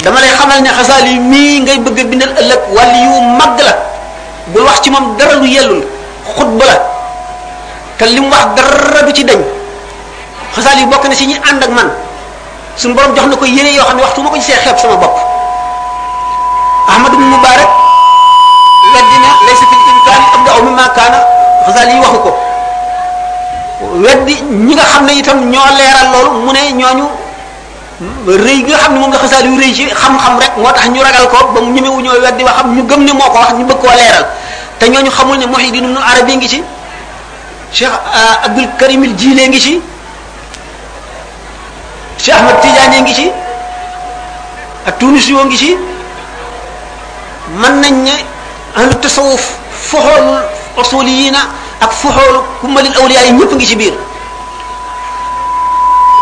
dama lay xamal ne xasaal yi mii ngay bëgg a bindal ëllëg wàllu yu mag la bul wax ci moom dara lu yellul xutba la te li mu wax dara du ci dañ xasaal yi bokk na ci ñi ànd ak man suñu borom jox na ko yére yoo xam ne waxtu ma ko gisee xeeb sama bopp ahmad ibn mubarak weddina laysa fil imkaan am da aw mi ma kaana xasal yi waxu ko weddi ñi nga xam ne itam ñoo leeral loolu mu ne ñooñu rëy gi nga xam ne moom la xasaal yu rëy ci xam-xam rek moo tax ñu ragal ko ba mu ñemewu ñoo weddi wax xam ñu gëm ne moo ko wax ñu bëgg koo leeral te ñooñu xamul ne Muhyiddin Ibn Arabi ngi ci Cheikh Abdul Karim al Jili ngi ci Cheikh Ahmad Tidiane ngi ci ak Tunis yoo ngi ci mën nañ ne ahlu tasawuf foxoolul usuliyina ak foxoolu ku malil awliya yi ñëpp ngi ci biir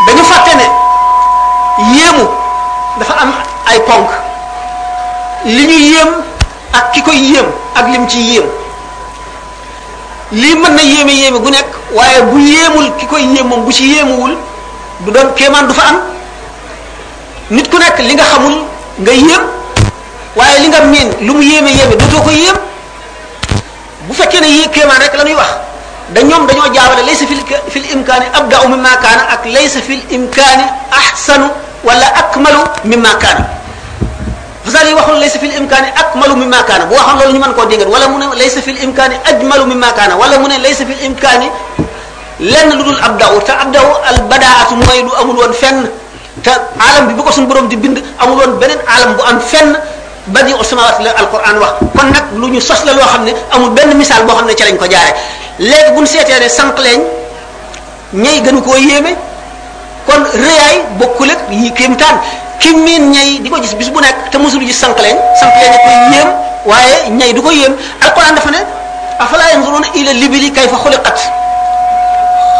dañu fàtte ne yéemu dafa am ay ponk li ñu yéem ak ki koy yéem ak lim ci yéem lii mën na yéeme yéeme gu nekk waaye bu yéemul ki koy yéem moom bu ci yéemuwul du doon kéemaan du fa am nit ku nekk li nga xamul nga yéem waaye li nga miin lu mu yéeme yéeme dootoo ko yéem bu fekkee ne yii kéemaan rek la ñuy wax da ñoom dañoo jaawale laysa fil fil imkaani abda'u mimma kaana ak laysa fil imkaani ahsanu wala akmalu mimma kaana Xasaali waxul laysa fil imkaani akmalu mimma kaana bu waxoon loolu ñu mën koo dingat wala mu ne laysa fil imkaani ajmalu mimma kaana wala mu ne laysa fil imkaani lenn lu dul ab daw te ab daw al badaatu mooy lu amul woon fenn te alam bi bu ko suñu borom di bind amul woon beneen alam bu am fenn badi u samawaat la alquran wax kon nag lu ñu sos la loo xam ne amul benn misaal boo xam ne ci lañ ko jaare léegi bu ñu seetee ne sànq leen ñay gënu koo yéeme kon rëyaay bokkul ak yi kéemtaan ki miin ñay di ko gis bis bu nekk te mosul gis sànq leen sànq leen a koy yéem waaye ñay du ko yéem alquran dafa ne afala yanzuruna ila libili kayfa xuliqat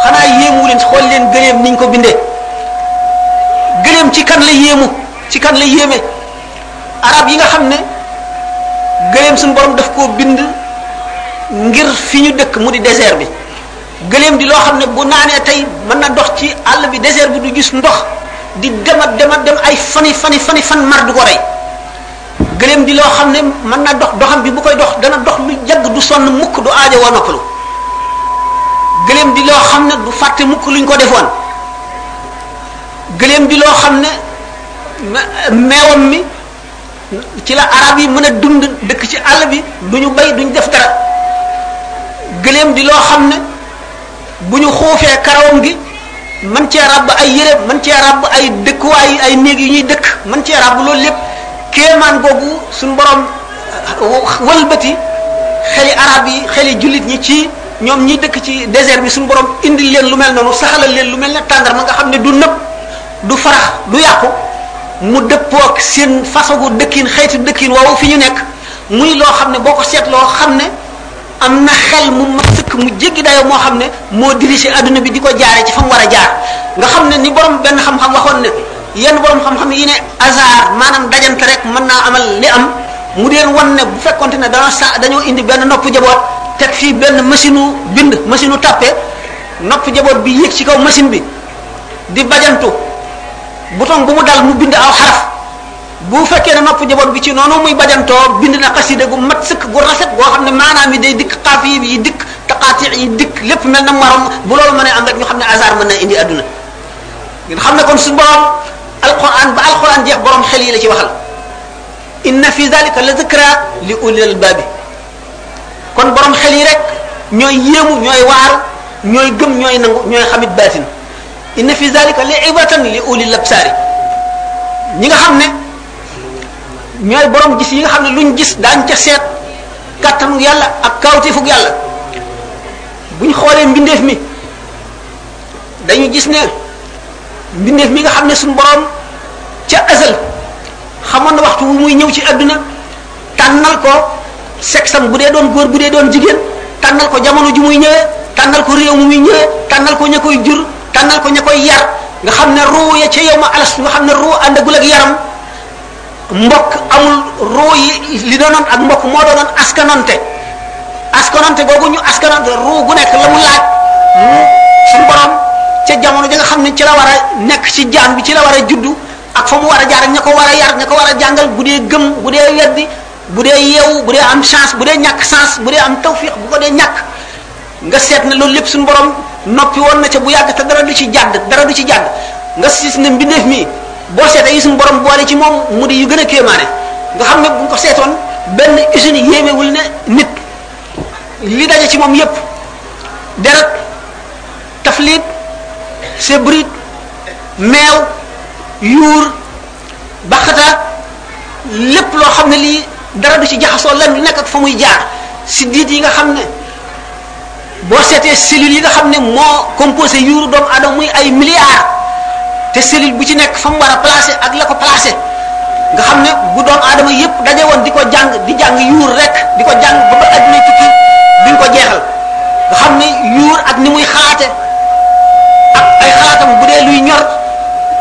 xanaa yéemu leen xool leen gëleem niñ ko bindee gëleem ci kan la yéemu ci kan la yéeme arab yi nga xam ne gëleem suñu borom daf koo bind ngir fi ñu dëkk mu di désert bi gëléem di loo xam ne bu naanee tey mën na dox ci àll bi désert bi du gis ndox di dem a dem a dem ay fani fani fani fan mar du ko rey gëléem di loo xam ne mën na dox doxam bi bu koy dox dana dox lu yàgg du sonn mukk du aajo woo noppalu gëléem di loo xam ne du fàtte mukk luñ ko defoon gëléem di loo xam ne meewam mi ci la arab yi mën a dund dëkk ci àll bi du ñu bay duñ def dara gëléem di loo xam ne bu ñu xuufee karawam gi man cee ràbb ay yére man cee ràbb ay dëkkuwaay ay néeg yu ñuy dëkk man cee ràbb loolu lépp kéemaan googu suñu borom wëlbati xeli arab yi xeli jullit ñi ci ñoom ñi dëkk ci désert bi suñu borom indi leen lu mel noonu saxalal leen lu mel ne tàndarma nga xam ne du nëb du farax du yàqu mu dëppook seen façon gu dëkkin xeetu dëkkin woowu fi ñu nekk muy loo xam ne boo ko seetloo xam ne am na xel mu ma sëkk mu jéggi dayo moo xam ne moo dirigé adduna bi di ko jaare ci fa mu war a jaar nga xam ne ni borom benn xam-xam waxoon ne yenn borom xam-xam yi ne hasard maanaam dajante rek mën naa amal li am mu deen wan ne bu fekkonte ne dana sa dañoo indi benn nopp jaboot teg fii benn machine u bind machine u tàppe nopp jaboot bi yéeg ci kaw machine bi di bajantu bouton bu mu dal mu bind aw xaraf bu fekkee ne nopp njaboot bi ci noonu muy bajantoo bind na xasida gu mat sëkk gu rafet goo xam ne maanaam yi day dikk xaaf yi yi dikk taqaati yi dikk lépp mel na marom bu loolu mënee am rek ñu xam ne hasard mën na indi adduna ngeen xam ne kon suñu borom alquran ba alquran jeex borom xel yi la ci waxal inna fi zalika la zikra li ulil albabi kon borom xel yi rek ñooy yéemu ñooy waaru ñooy gëm ñooy nangu ñooy xamit baatin inna fi zalika li ibatan li uli labsaari ñi nga xam ne ñooy borom gis yi nga xam ne luñ gis daañ ca seet kàttanu yàlla ak kawtifuk yàlla buñ xoolee mbindeef mi dañu gis ne mbindeef mi nga xam ne suñu borom ca azal xamoon na waxtu wu muy ñëw ci àdduna tànnal ko sexam bu dee doon góor bu dee doon jigéen tànnal ko jamono ju muy ñëwee tànnal ko réew mu muy ñëwee tànnal ko ña koy jur tànnal ko ña koy yar nga xam ne ruu ya ca yow ma alas nga xam ne ruu àndagul ak yaram mbokk amul ruu yi li doonoon ak mbokk moo doonoon askanonte askanonte googu ñu askanonte ruu gu nekk la mu laaj mu suñu borom ca jamono ja nga xam ne ci la war a nekk ci jaam bi ci la war a juddu ak fa mu war a jaar ak ña ko war a yar ña ko war a jàngal bu dee gëm bu dee weddi bu dee yeewu bu dee am chance bu dee ñàkk chance bu dee am tawfiq bu ko dee ñàkk nga seet ne loolu lépp suñu borom noppi woon na ca bu yàgg te dara du ci jàdd dara du ci jàdd nga gis ne mbindeef mi boo seetee yi suñu borom boole ci moom mu di yu gën a kéemaane nga xam ne bu ñu ko seetoon benn usine yéemewul ne nit li daje ci moom yépp deret taflit sebrit meew yuur baxata lépp loo xam ne lii dara du ci jaxasoo lan lu nekk ak fa muy jaar si diit yi nga xam ne boo seetee cellules yi nga xam ne moo composé yuuru doomu aadama muy ay milliards te cellule bu ci nekk fa mu war a placé ak la ko placé nga xam ne bu doomu aadama yépp daje woon di ko jàng di jàng yuur rek di ko jàng ba ba adduna tukki duñ ko jeexal nga xam ni yuur ak ni muy xalaate ak ay xalaatam bu dee luy ñor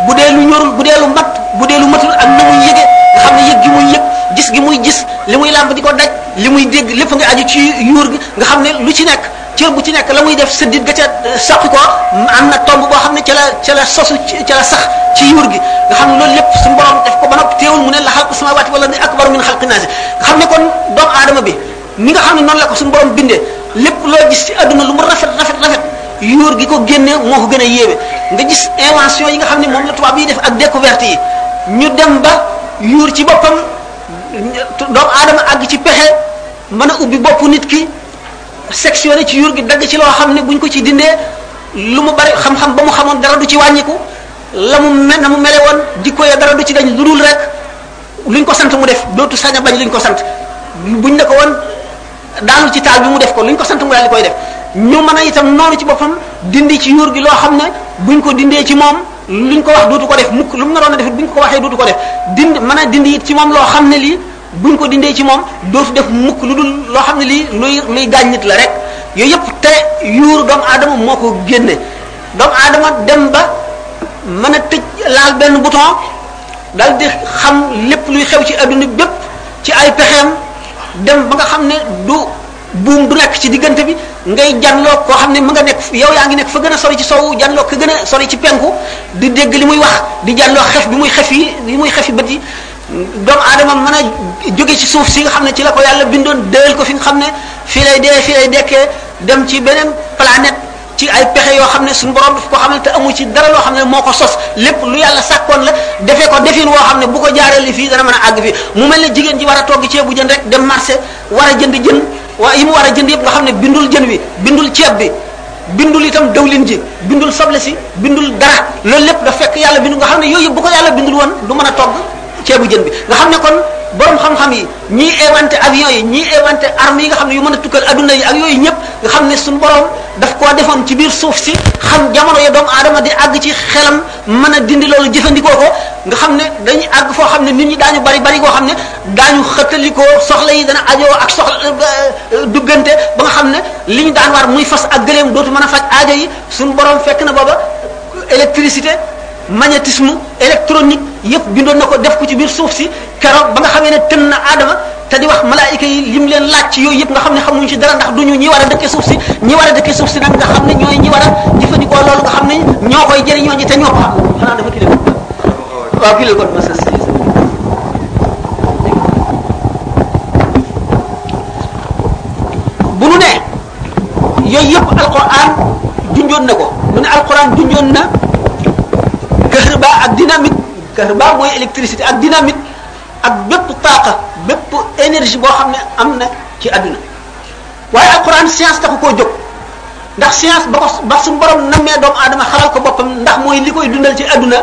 bu dee lu ñorul bu dee lu mat bu dee lu matul ak na muy yëge nga xam ne yëg gi muy yëg gis gi muy gis li muy làmb di ko daj li muy dégg lépp nga aju ci yuur gi nga xam ne lu ci nekk cër bu ci nekk la muy def sëddit ga ca saqi ko am na tomb boo xam ne ca la ca la sosu ca la sax ci yuur gi nga xam ne loolu lépp suñu borom def ko ba noppi teewul mu ne la xalqu samawaati wala ni akbaru min xalqi naasi nga xam ne kon doomu aadama bi ni nga xam ne noonu la ko suñu borom bindee lépp loo gis ci àdduna lu mu rafet rafet rafet yuur gi ko génne moo ko gën a yéeme nga gis invention yi nga xam ne moom la tubaab yi def ak découverte yi ñu dem ba yuur ci boppam doomu aadama àgg ci pexe mën a ubbi bopp nit ki sectionné ci yuur gi dagg ci loo xam ne buñ ko ci dindee lu mu bari xam-xam ba mu xamoon dara du ci wàññiku la mu mel na mu mele woon jikko ya dara du ci dañ lu dul rek luñ ko sant mu def dootu sañ a bañ luñ ko sant buñ ne ko woon daanu ci taal bi mu def ko luñ ko sant mu daal di koy def ñu mën a itam noonu ci boppam dindi ci yuur gi loo xam ne buñ ko dindee ci moom luñ ko wax dootu ko def mukk lu mu naroon a def buñ ko waxee dootu ko def dind mën a dindi it ci moom loo xam ne lii buñ ko dindee ci moom dootu def mukk lu dul loo xam ne lii luy luy gaañ nit la rek yooyu yëpp te yuur doomu aadama moo ko génne doomu aadama dem ba mën a tëj laal benn bouton dal di xam lépp luy xew ci adduna bépp ci ay pexeem dem ba nga xam ne du buum du nekk ci diggante bi ngay janloo koo xam ne mu nga nekk yow yaa ngi nekk fa gën a sori ci sowu janloo ka gën a sori ci penku di dégg li muy wax di janloo xef bi muy xef yi li muy xef yi bët yi doomu aadama mën a jóge ci suuf si nga xam ne ci la ko yàlla bindoon dëel ko fi nga xam ne fii lay dee fii lay dekkee dem ci beneen planète ci ay pexe yoo xam ne suñu borom daf ko xam ne te amu ci dara loo xam ne moo ko sos lépp lu yàlla sàkkoon la defee ko defin woo xam ne bu ko jaaree li fii dana mën a àgg fii mu mel ne jigéen ji war a togg ceebu jën rek dem marché war a jënd jën waa yi mu war a jënd yëpp nga xam ne bindul jën wi bindul ceeb bi bindul itam dawlin ji bindul soble si bindul dara loolu lépp da fekk yàlla bindu nga xam ne yooyu yëpp bu ko yàlla bindul woon du mën a togg ceebu jën bi nga xam ne kon borom xam-xam yi ñii inventé avion yi ñii inventé armes yi nga xam ne yu mën a tukkal adduna yi ak yooyu ñëpp nga xam ne suñu borom daf koo defoon ci biir suuf si xam jamono ya doomu aadama di àgg ci xelam mën a dindi loolu jëfandikoo ko nga xam ne dañuy àgg foo xam ne nit ñi daañu bari bari koo xam ne daañu xëttalikoo soxla yi dana ajoo ak soxla duggante ba nga xam ne li ñu daan war muy fas ak gëléem dootu mën a faj aajo yi suñu borom fekk na booba électricité magnétisme électronique yëpp bindoon na ko def ko ci biir suuf si keroog ba nga xamee ne tën na aadama te di wax malaayika yi lim leen laaj ci yooyu yëpp nga xam ne xamuñ ci dara ndax duñu ñi war a dëkke suuf si ñi war a dëkke suuf si nag nga xam ne ñooy ñi war a jëfandikoo loolu nga xam ne ñoo koy jëriñoo ji te ñoo ko xam xanaa dafa kile waaw kile kon ma sës bu nu ne yooyu yëpp alquran junjoon na ko mu ne alquran junjoon na këhër ba ak dynamique karba mooy électricité ak dynamite ak bépp taaqa bépp énergie boo xam ne am na ci àdduna waaye alquran science taxu koo jóg ndax science ba ko ba suñu borom nammee doomu aadama xalal ko boppam ndax mooy li koy dundal ci àdduna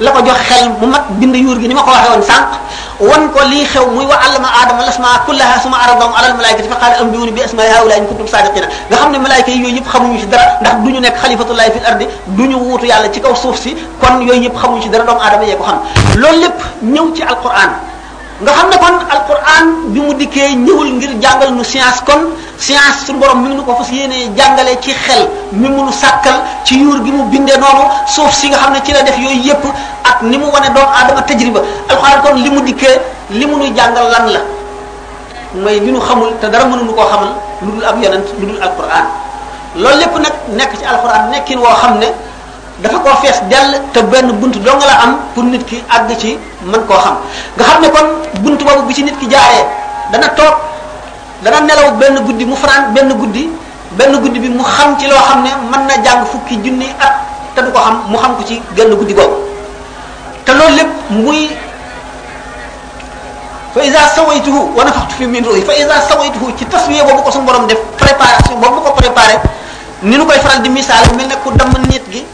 la ko jox xel mu mat bind yuur gi ni ma ko waxee woon sànq wan ko lii xew muy wa allama aadama lasmaa kullaha suma aradahum alal malaikati fa qaala ambiuni bi asmaai haula in kuntum sadiqina nga xam ne malaayka yi yooyu yëpp xamuñu ci dara ndax du ñu nekk xalifatullahi fil ardi du ñu wuutu yàlla ci kaw suuf si kon yooyu yëpp xamuñ ci dara doomu aadama yee ko xam loolu lépp ñëw ci alquran nga xam ne kon alquran bi mu dikkee ñëwul ngir jàngal nu science kon science suñu borom mi ngi nu ko fas yéenee jàngale ci xel mi mu nu sàkkal ci yuur gi mu bindee noonu suuf si nga xam ne ci la def yooyu yëpp ak ni mu wane doomu aadama tajriba alquran kon li mu dikkee li mu nuy jàngal lan la mooy li nu xamul te dara mënuñu koo xamal lu dul ab yonent lu dul alquran loolu lépp nag nekk ci alquran nekkin woo xam ne dafa koo fees dell te benn bunt dong la am pour nit ki àgg ci mën koo xam nga xam ne kon bunt boobu bi ci nit ki jaaree dana toog dana nelaw benn guddi mu fanaan benn guddi benn guddi bi mu xam ci loo xam ne mën na jàng fukki junni at te du ko xam mu xam ko ci genn guddi googu te loolu lépp muy fa isa sawaytuhu wa nafaxtu fi min ruhi fa isa sawaytuhu ci taswiye boobu ko suñu borom def préparation boobu ko préparé ni nu koy faral di misaal mel ne ku damm nit gi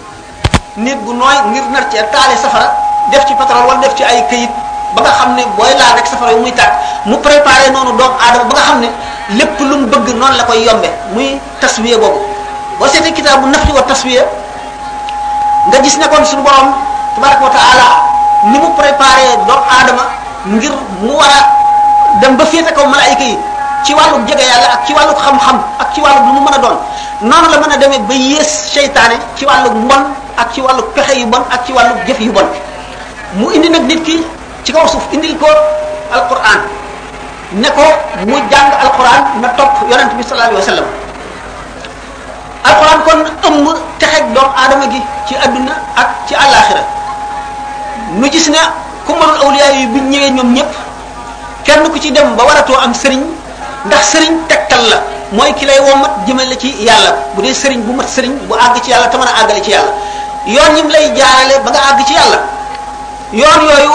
nit bu nooy ngir nar cee taale safara def ci pétrole wala def ci ay këyit ba nga xam ne booy laal rek safara yi muy tàkk mu préparé noonu doomu aadama ba nga xam ne lépp lu mu bëgg noonu la koy yombe muy taswiya boobu boo seetee kitaabu nafti wa taswiya nga gis ne kon suñu borom tabaraka wa taala ni mu préparé doomu aadama ngir mu war a dem ba féete kaw malaayika yi ci wàllu jege yàlla ak ci wàllu xam-xam ak ci wàllu lu mu mën a doon noonu la mën a demee ba yées seytaane ci wàllu mbon ak ci wàllu pexe yu bon ak ci wàllu jëf yu bon mu indi nag nit ki ci kaw suuf indil ko alquran ne ko mu jàng alquran na topp yonent bi sallallahu alayhi wa sallam alxuraan kon ëmb texeg doomu aadama gi ci adduna ak ci àllaaxira nu gis ne ku mënul awliyaa yi bu ñëwee ñoom ñëpp kenn ku ci dem ba waratoo am sëriñ ndax sëriñ tegtal la mooy ki lay womat jëmal la ci yàlla bu dee sëriñ bu mat sëriñ bu àgg ci yàlla te mën a àggale ci yàlla yoon yim lay jaarale ba nga àgg ci yàlla yoon yooyu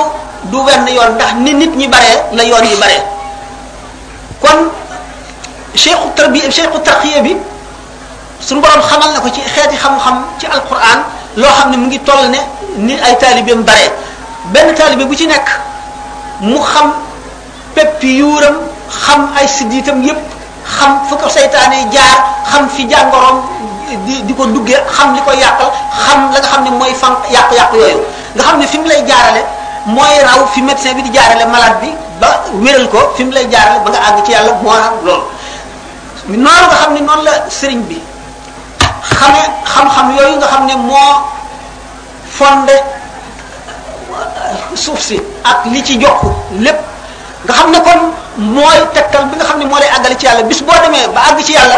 du wenn yoon ndax ni nit ñi baree la yoon yi baree kon cheikhu tarbiya cheikhu tarqiya bi suñu borom xamal na ko ci xeeti xam-xam ci alquran loo xam ne mu ngi toll ne ni ay taalibeem bare benn taalibe bu ci nekk mu xam peppi yuuram xam ay siddiitam yépp xam fu ko seytaane jaar xam fi jàngoroom di di ko duggee xam li ko yàqal xam la nga xam ne mooy fan yàqu-yàqu yooyu nga xam ne fi mu lay jaarale mooy raw fi médecin bi di jaarale malade bi ba wéral ko fi mu lay jaarale ba nga àgg ci yàlla moo am loolu noonu nga xam ne noonu la sëriñ bi xamee xam-xam yooyu nga xam ne moo fondé suuf si ak li ci jokk lépp nga xam ne kon mooy tegtal bi nga xam ne moo lay àggale ci yàlla bis boo demee ba àgg ci yàlla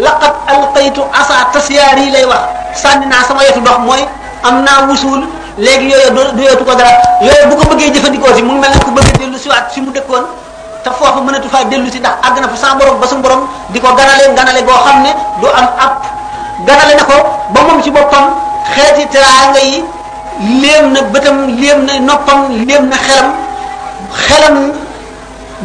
laqad alqaytu asa tasyaar yi lay wax sànni naa sama yetu dox mooy am naa wusuul léegi yooyu do doyootu ko dara yooyu bu ko bëggee jëfandikoo si mu ngi mel ne ku bëgg a dellu si waat si mu dëkkoon te foofu mënatu faa dellu si ndax àgg na fa sa borom ba suñu borom di ko ganale ganale goo xam ne du am ab ganale na ko ba moom ci boppam xeeti teraanga yi léem na bëtam léem na noppam léem na xelam xelam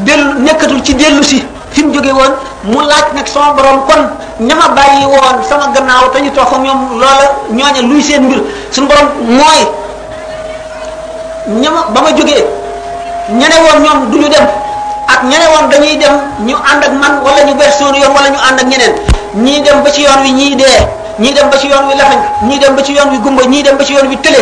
dellu nekkatul ci dellu si fi mu jóge woon mu laaj nag sama borom kon ña ma bàyyi woon sama gannaaw te ñu toog ak ñoom loola ñooña luy seen mbir suñu borom mooy ña ma ba ma jógee ñene woon ñoom du ñu dem ak ñene woon dañuy dem ñu ànd ak man wala ñu ber sóonu yoon wala ñu ànd ak ñeneen ñii dem ba ci yoon wi ñii dee ñii dem ba ci yoon wi lafañ ñii dem ba ci yoon wi gumba ñii dem ba ci yoon wi tële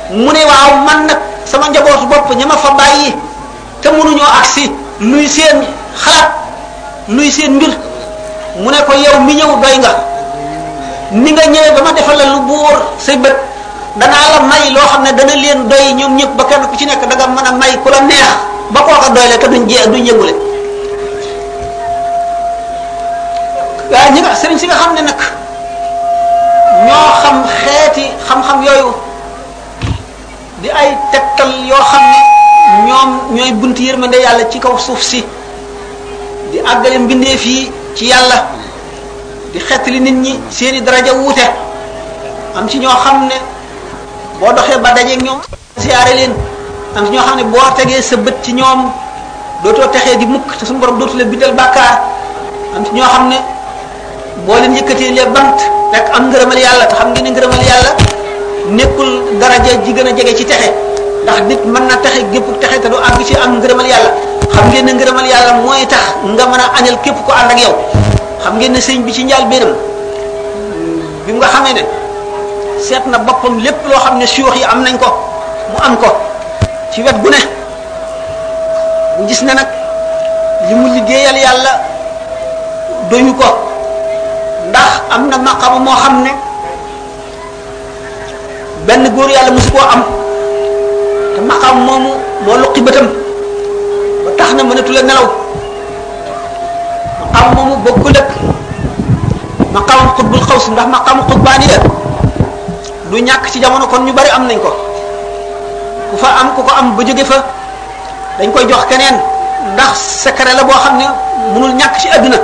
mu ne waaw man nag sama njabootu bopp ña ma fa bàyyi te mënuñoo agsi luy seen xalaat luy seen mbir mu ne ko yow mi ñëw doy nga ni nga ñëwee ba ma defal la lu buur say bët danaa la may loo xam ne dana leen doy ñoom ñëpp ba kenn ku ci nekk danga mën a may ku la neex ba kooka doy la te duñ jee duñ yëngule waaye ñi nga sëriñ si nga xam ne nag ñoo xam xeeti xam-xam yooyu di ay tegtal yoo xam ne ñoom ñooy bunt yërmande yàlla ci kaw suuf si di àggale mbindeef yi ci yàlla di xettali nit ñi seeni daraja wuute am ci ñoo xam ne boo doxee ba dajeeg ñoom siyaare leen am na ñoo xam ne boo tegee sa bët ci ñoom dootoo texee di mukk te suñu borom dootu la bindal bàkkaar am na ñoo xam ne boo leen yëkkatee les bant rek am ngërëmal yàlla te xam ngeen ne ngërëmal yàlla nekkul daraja ji gën a jege ci texe ndax nit mën na texe gépp texe te du àgg ci am ngërëmal yàlla xam ngeen ne ngërëmal yàlla mooy tax nga mën a añal képp ko ànd ak yow xam ngeen ne sëñ bi ci njaal benam bi nga xamee ne seet na boppam lépp loo xam ne suyoox yi am nañ ko mu am ko ci wet gu ne mu gis na nag li mu liggéeyal yàlla doñu ko ndax am na maqama moo xam ne benn góor yàlla mosu koo am te maqam moomu moo luqi bëtam ba tax na mënatu la nelaw maqaam moomu bokkul ak maqaamam xutbul xaws ndax maqaamu xutbaani la du ñàkk ci jamono kon ñu bari am nañ ko ku fa am ku ko am ba jóge fa dañ koy jox keneen ndax secret la boo xam ne mënul ñàkk ci adduna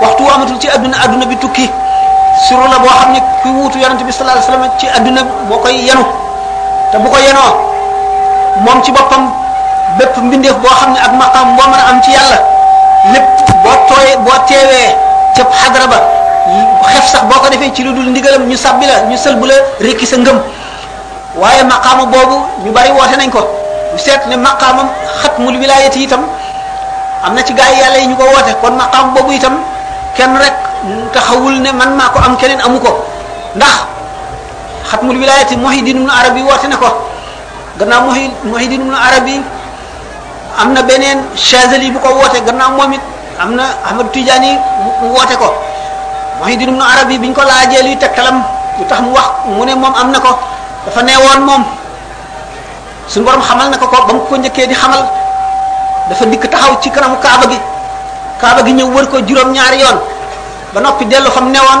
waxtu wu amatul ci adduna adduna bi tukki suru la boo xam ne ku wuutu yonent bi sallallahu alayhi wasallam ci adduna moo koy yenu te bu ko yenoo moom ci boppam bépp mbindeef boo xam ne ak maqam boo mën a am ci yàlla lépp boo tooyee boo teewee ca xadra ba xef sax boo ko defee ci lu dul ndigalam ñu sàbbi la ñu sëlbu la rekki sa ngëm waaye maqaama boobu ñu bari woote nañ ko ñu seet ne maqaamam xatmul wilaayati itam am na ci gaa yi yàlla yi ñu ko woote kon maqaam boobu itam kenn rek taxawul ne man maa ko am keneen amu ko ndax xatmul wilaayati Muhyiddin ibnu Arabi woote na ko gannaaw Muhyi Muhyiddin ibnu Arabi am na beneen Chazali bu ko woote gannaaw moom it am na Ahmad Tijaani mu woote ko Muhyiddin ibnu Arabi biñ ko laajee luy tegtalam lu tax mu wax mu ne moom am na ko dafa neewoon moom suñu borom xamal na ko ko ba mu ko njëkkee di xamal dafa dikk taxaw ci kanamu Kaaba gi Kaaba gi ñëw wër ko juróom-ñaari yoon ba noppi dellu fa mu newoon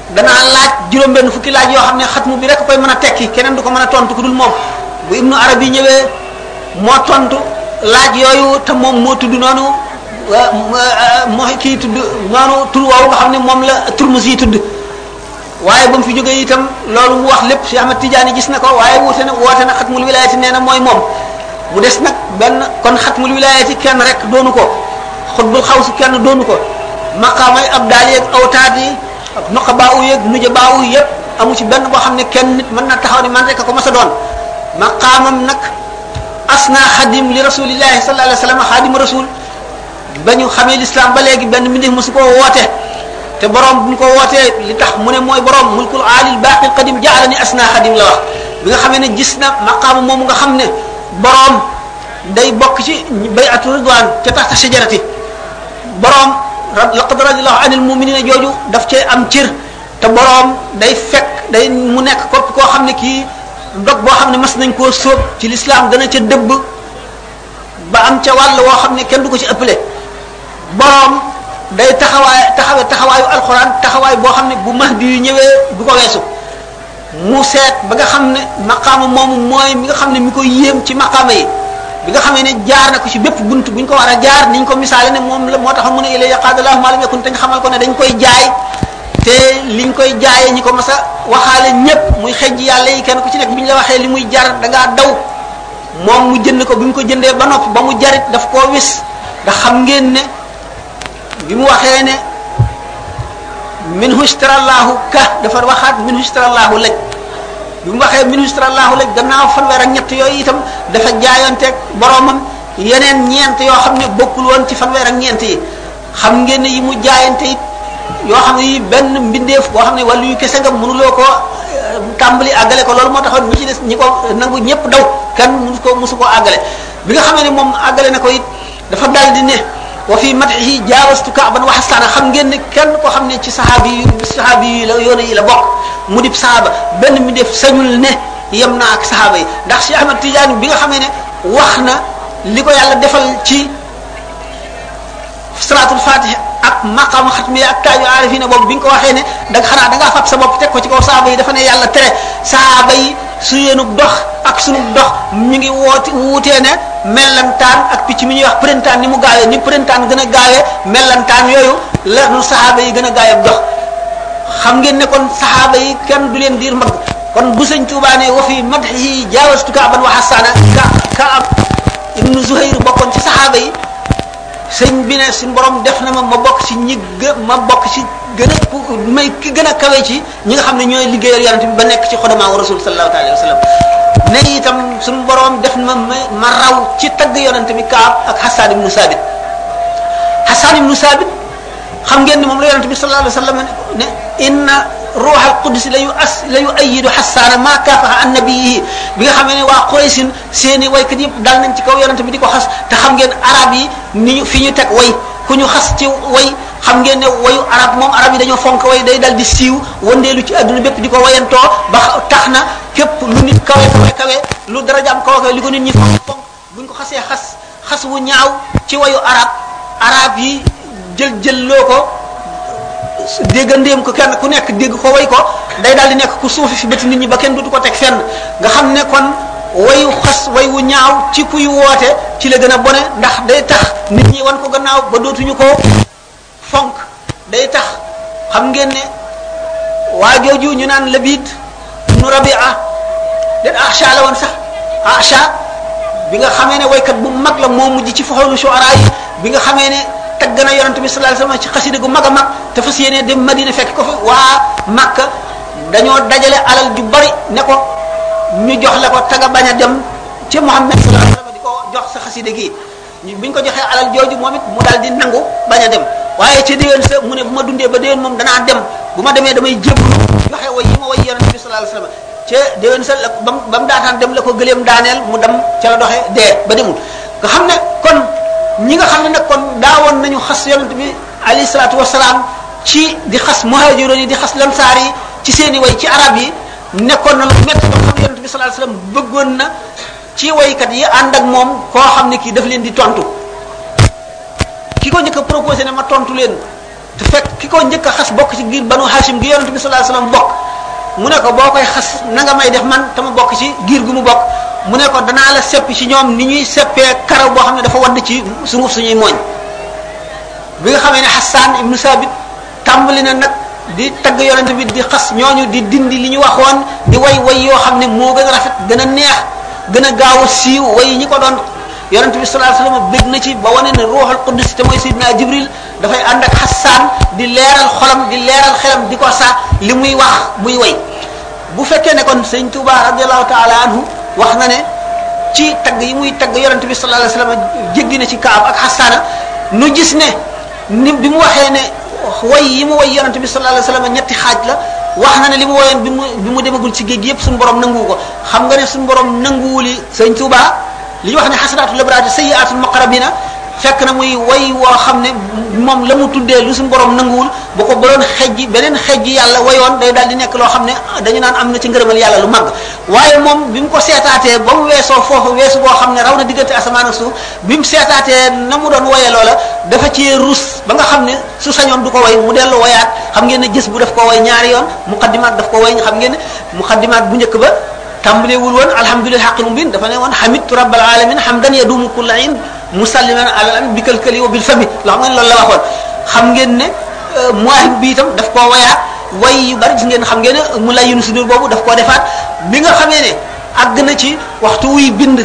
danaa laaj juróom-benn fukki laaj yoo xam ne xatmu bi rek koy mën a tekki keneen du ko mën a tontu ku dul moom bu ibnu arabi ñëwee moo tontu laaj yooyu te moom moo tudd noonu moo kii tudd noonu tur woowu nga xam ne moom la turmus yi tudd waaye ba mu fi jógee itam loolu mu wax lépp Cheikh Ahmad Tidiane gis na ko waaye wuute na woote na xatmul wilayati nee na mooy moom mu des nag benn kon xatmul wilayati kenn rek doonu ko xutbul xaw si kenn doonu ko maqaamay ab daal yeeg awtaat yi ak noqa baa u yeeg nuja baa u yëpp amu ci benn boo xam ne kenn nit mën na taxaw ni man rek a ko mas a doon maqaamam nag asna xadim li rasulillahi sallallahu alayhi wa sallam xaadimu rasul ba ñu xamee l'islam ba léegi benn mbindeef mosu koo woote te borom bu ñu ko wootee li tax mu ne mooy borom mulkul aalil baaqil qadim jaalani asna xadim la wax bi nga xamee ne gis na maqaama moomu nga xam ne borom day bokk ci bay'atu ridwaan ca taxta shajarati boroom laqad radiyallahu anil mu'minina jooju daf cee am cër te boroom day fekk day mu nekk kopp koo xam ne kii dog boo xam ne mas nañ koo sóob ci lislaam dana ca dëbb ba am ca wàll woo xam ne kenn du ko ci ëppale boroom day taxawaay taxawe taxawaayu alxuraan taxawaay boo xam ne bu mahdi yu ñëwee du ko weesu mu seet ba nga xam ne maqaama moomu mooy mi nga xam ne mi ko yéem ci maqaama yi bi nga xamee ne jaar na ko ci bépp bunt buñ ko war a jaar niñ ko misaale ne moom la moo tax mu ne ila yaqaadallahu ma lam yakun te ñu xamal ko ne dañ koy jaay te liñ koy jaayee ñi ko mas a waxaale ñépp muy xejj yàlla yi kenn ku ci nekk bi ñu la waxee li muy jar da ngaa daw moom mu jënd ko bi mu ko jëndee ba noppi ba mu jarit daf koo wis ndax xam ngeen ne bi mu waxee ne min hustarallahu ka dafa waxaat min hustarallahu laj bi mu waxee min hustarallahu laj gannaaw fanweer ak ñett yooyu itam dafa jaayanteeg boromam yeneen ñeent yoo xam ne bokkul woon ci fanweer ak ñeent yi xam ngeen ne yi mu jaayante it yoo xam ne yi benn mbindeef boo xam ne wàllu yu kese nga mënuloo ko tàmbali àggale ko loolu moo taxoon ñi ci des ñi ko nangu ñëpp daw kenn mënu ko mësu koo àggale bi nga xam ne moom àggale na ko it dafa dal di ne wa fi madhihi jaawastu kaaban wa xastaana xam ngeen ne kenn koo xam ne ci saxaabi yi saxaabi yi la yoone yi la bokk mu dib saxaaba benn mi def sañul ne yem naa ak saxaaba yi ndax Cheikh Ahmad Tidiane bi nga xamee ne wax na li ko yàlla defal ci salaatul fatiha ak maqaam xatmiya ak taaju aarifina boobu bi nga ko waxee ne da nga xanaa da ngaa fab sa bopp teg ko ci kaw saaba yi dafa ne yàlla tere saaba yi su yéenu dox ak sunu dox mi ngi woote wuutee ne mellantaan ak picc mi ñuy wax printemps ni mu gaawee ni printemps gën a gaawee mellantaan yooyu la nu saxaaba yi gën a gaawee dox xam ngeen ne kon saxaaba yi kenn du leen diir mag kon bu sëñ Tuubaa ne wa fi madhihi jaawastu kaaban wa xasaana ka kaab ibnu Zuhayr bokkoon ci saxaaba yi sëñ bi ne suñu borom def na ma ma bokk ci ñi gë ma bokk ci gën a ku may ki gën a kawe ci ñi nga xam ne ñooy liggéeyal yonent bi ba nekk ci xodamaa wa rasul sallallahu alayhi wa sallam ne itam suñu borom def na ma ma raw ci tagg yonent bi Kaab ak Hassan ibnu Sabit Hassan ibnu Sabit xam ngeen ni moom la yonent bi sallallahu alayhi wa sallam ne inna ruux al qudus la yu as la yu ayidu xasaana maa kaafaha an nabiyihi bi nga xamee ne waa Quraysin seen i waykat yëpp dal nañ ci kaw yonent bi di ko xas te xam ngeen arab yi ni ñu fi ñu teg way ku ñu xas ci way xam ngeen ne woyu arab moom arab yi dañoo fonk way day dal di siiw wëndeelu ci adduna bépp di ko wayantoo ba tax na képp lu nit kawe kawe kawe lu darajaam kawe kawe li ko nit ñi fonk fonk buñ ko xasee xas xas wu ñaaw ci wayu arab arab yi jël jël loo ko déggandeem ko kenn ku nekk dégg ko way ko day daal di nekk ku suufi fi bëti nit ñi ba kenn dutu ko teg fenn nga xam ne kon wayu xas way wu ñaaw ci kuy woote ci la gën a bone ndax day tax nit ñi wan ko gannaaw ba dootuñu ko fonk day tax xam ngeen ne waa jooju ñu naan labiid nu rabia den acha la woon sax acha bi nga xamee ne waykat bu mag la moo mujj ci foxoonu shuara yi bi nga xamee ne tagg na yonent bi sallallahu alayhi wasallam ci xasida gu mag a mag te fas yéene dem Madina fekk ko fa waa Makka dañoo dajale alal ju bari ne ko ñu jox la ko te nga bañ a dem ci Muhammad sallallahu alayhi wasallam di ko jox sa xasida gi ñu biñ ko joxee alal jooju moom it mu daal di nangu bañ a dem waaye ca déwén sa mu ne bu ma dundee ba déwén moom danaa dem bu ma demee damay jébbu joxe way yi ma way yonent bi sallallahu alayhi wasallam ca déwén sa la ba mu ba mu daataan dem la ko gëleem daaneel mu dem ca la doxee dee ba demul nga xam ne kon ñi nga xam ne nag kon daawoon nañu xas yonent bi alayhi salaatu wasalaam ci di xas muhaajiroon yi di xas lansaar yi ci seeni way ci arab yi nekkoon na lu métti ba xam yonent bi sallallahu alayhi wasallam bëggoon na ci waykat yi ànd ak moom koo xam ne kii daf leen di tontu ki ko njëkk a proposé ne ma tontu leen te fekk ki ko njëkk a xas bokk ci giir banu hashim gi yonent bi sallallahu alayhi wasallam bokk mu ne ko boo koy xas na nga may def man te ma bokk ci giir gu mu bokk mu ne ko danaa la sepp ci ñoom ni ñuy seppee karaw boo xam ne dafa wadd ci sunguf suñuy mooñ bi nga xamee ne Hassan ibnu Sabit tàmbali na nag di tagg yonent bi di xas ñooñu di dindi li ñu waxoon di way way yoo xam ne moo gën a rafet gën a neex gën a gaaw a siiw way ñi ko doon yonent bi sallallahu alayhi wasallam bég na ci ba wane ne ruuxul qudus te mooy Seydina Jibril dafay ànd ak Hassan di leeral xolam di leeral xelam di ko sa li muy wax muy way bu fekkee ne kon sëñ Tuuba radiallahu taala anhu wax na ne ci tagg yi muy tagg yonente bi sallallahu alayhi wasallam jéggi na ci kaab ak xasaana nu gis ne ni bi mu waxee ne way yi mu way yonente bi sallallahu alayhi wasallam ñetti xaaj la wax na ne li mu woyoon bi mu bi mu demagul ci géej gi yépp suñu borom nanguwu ko xam nga ne suñu borom nanguwuli sëñ Tuuba li ñu wax ne xasanaatu labraari sayyiaatul muqarrabina fekk na muy way woo xam ne moom la mu tuddee lu suñu borom nanguwul bu ko baloon xejji beneen xejji yàlla wayoon day daal di nekk loo xam ne dañu naan am na ci ngërëmal yàlla lu mag waaye moom bi mu ko seetaatee ba mu weesoo foofu weesu boo xam ne raw na diggante asamaan ak suuf bi mu seetaatee na mu doon woyee loola dafa ci rus ba nga xam ne su sañoon du ko way mu dellu wayaat xam ngeen ne gis bu daf ko way ñaari yoon muqaddimaat daf ko way xam ngeen ne muqaddimaat bu njëkk ba tàmbalee wul woon alhamdulilah xaqil mubin dafa ne woon hamidtu rabbal alamin hamdan yadumu kulla in musalliman alal am bi kalkali wa bil fami loo xam ngeen loolu la waxoon xam ngeen ne muahib bi itam daf koo wayaat way yu bari gis ngeen xam ngeen ne mu lay yunu sudur boobu daf koo defaat bi nga xamee ne àgg na ci waxtu wuy bind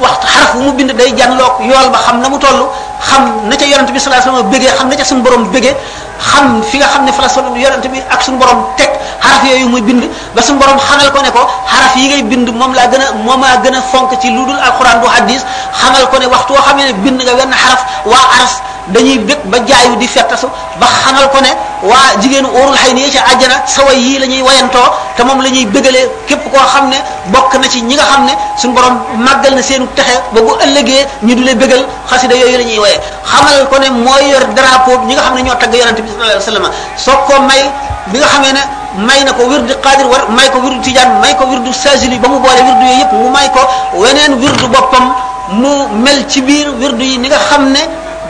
waxtu xaraf bu mu bind day jànloog yool ba xam na mu toll xam na ca yonent bi sallallahu alayhi wasallam bëggee xam na ca suñu borom bëggee xam fi nga xam ne fa la sunu yonent bi ak suñu borom teg xaraf yooyu muy bind ba suñu borom xamal ko ne ko xaraf yi ngay bind moom laa gën a moom laa gën a fonk ci lu dul alxuraan bu hadis xamal ko ne waxtu woo xam ne bind nga wenn xaraf waa aras dañuy bëgg ba jaayu di fettasu ba xamal ko ne waa jigéenu óorul xay ni ca àjjana sa way yii la ñuy wayantoo te moom la ñuy bëggalee képp koo xam ne bokk na ci ñi nga xam ne suñu borom màggal na seenu texe ba bu ëllëgee ñu du leen bëggal xasida yooyu la ñuy waye xamal ko ne mooy yor drapeau bi ñi nga xam ne ñoo tagg yonente bi sallallahu alayhi wasallam soo ko may bi nga xamee ne may na ko wirdu qadir war may ko wirdu tijaan may ko wirdu sajili ba mu boole wirdu yooyu yëpp mu may ko weneen wirdu boppam mu mel ci biir wirdu yi ni nga xam ne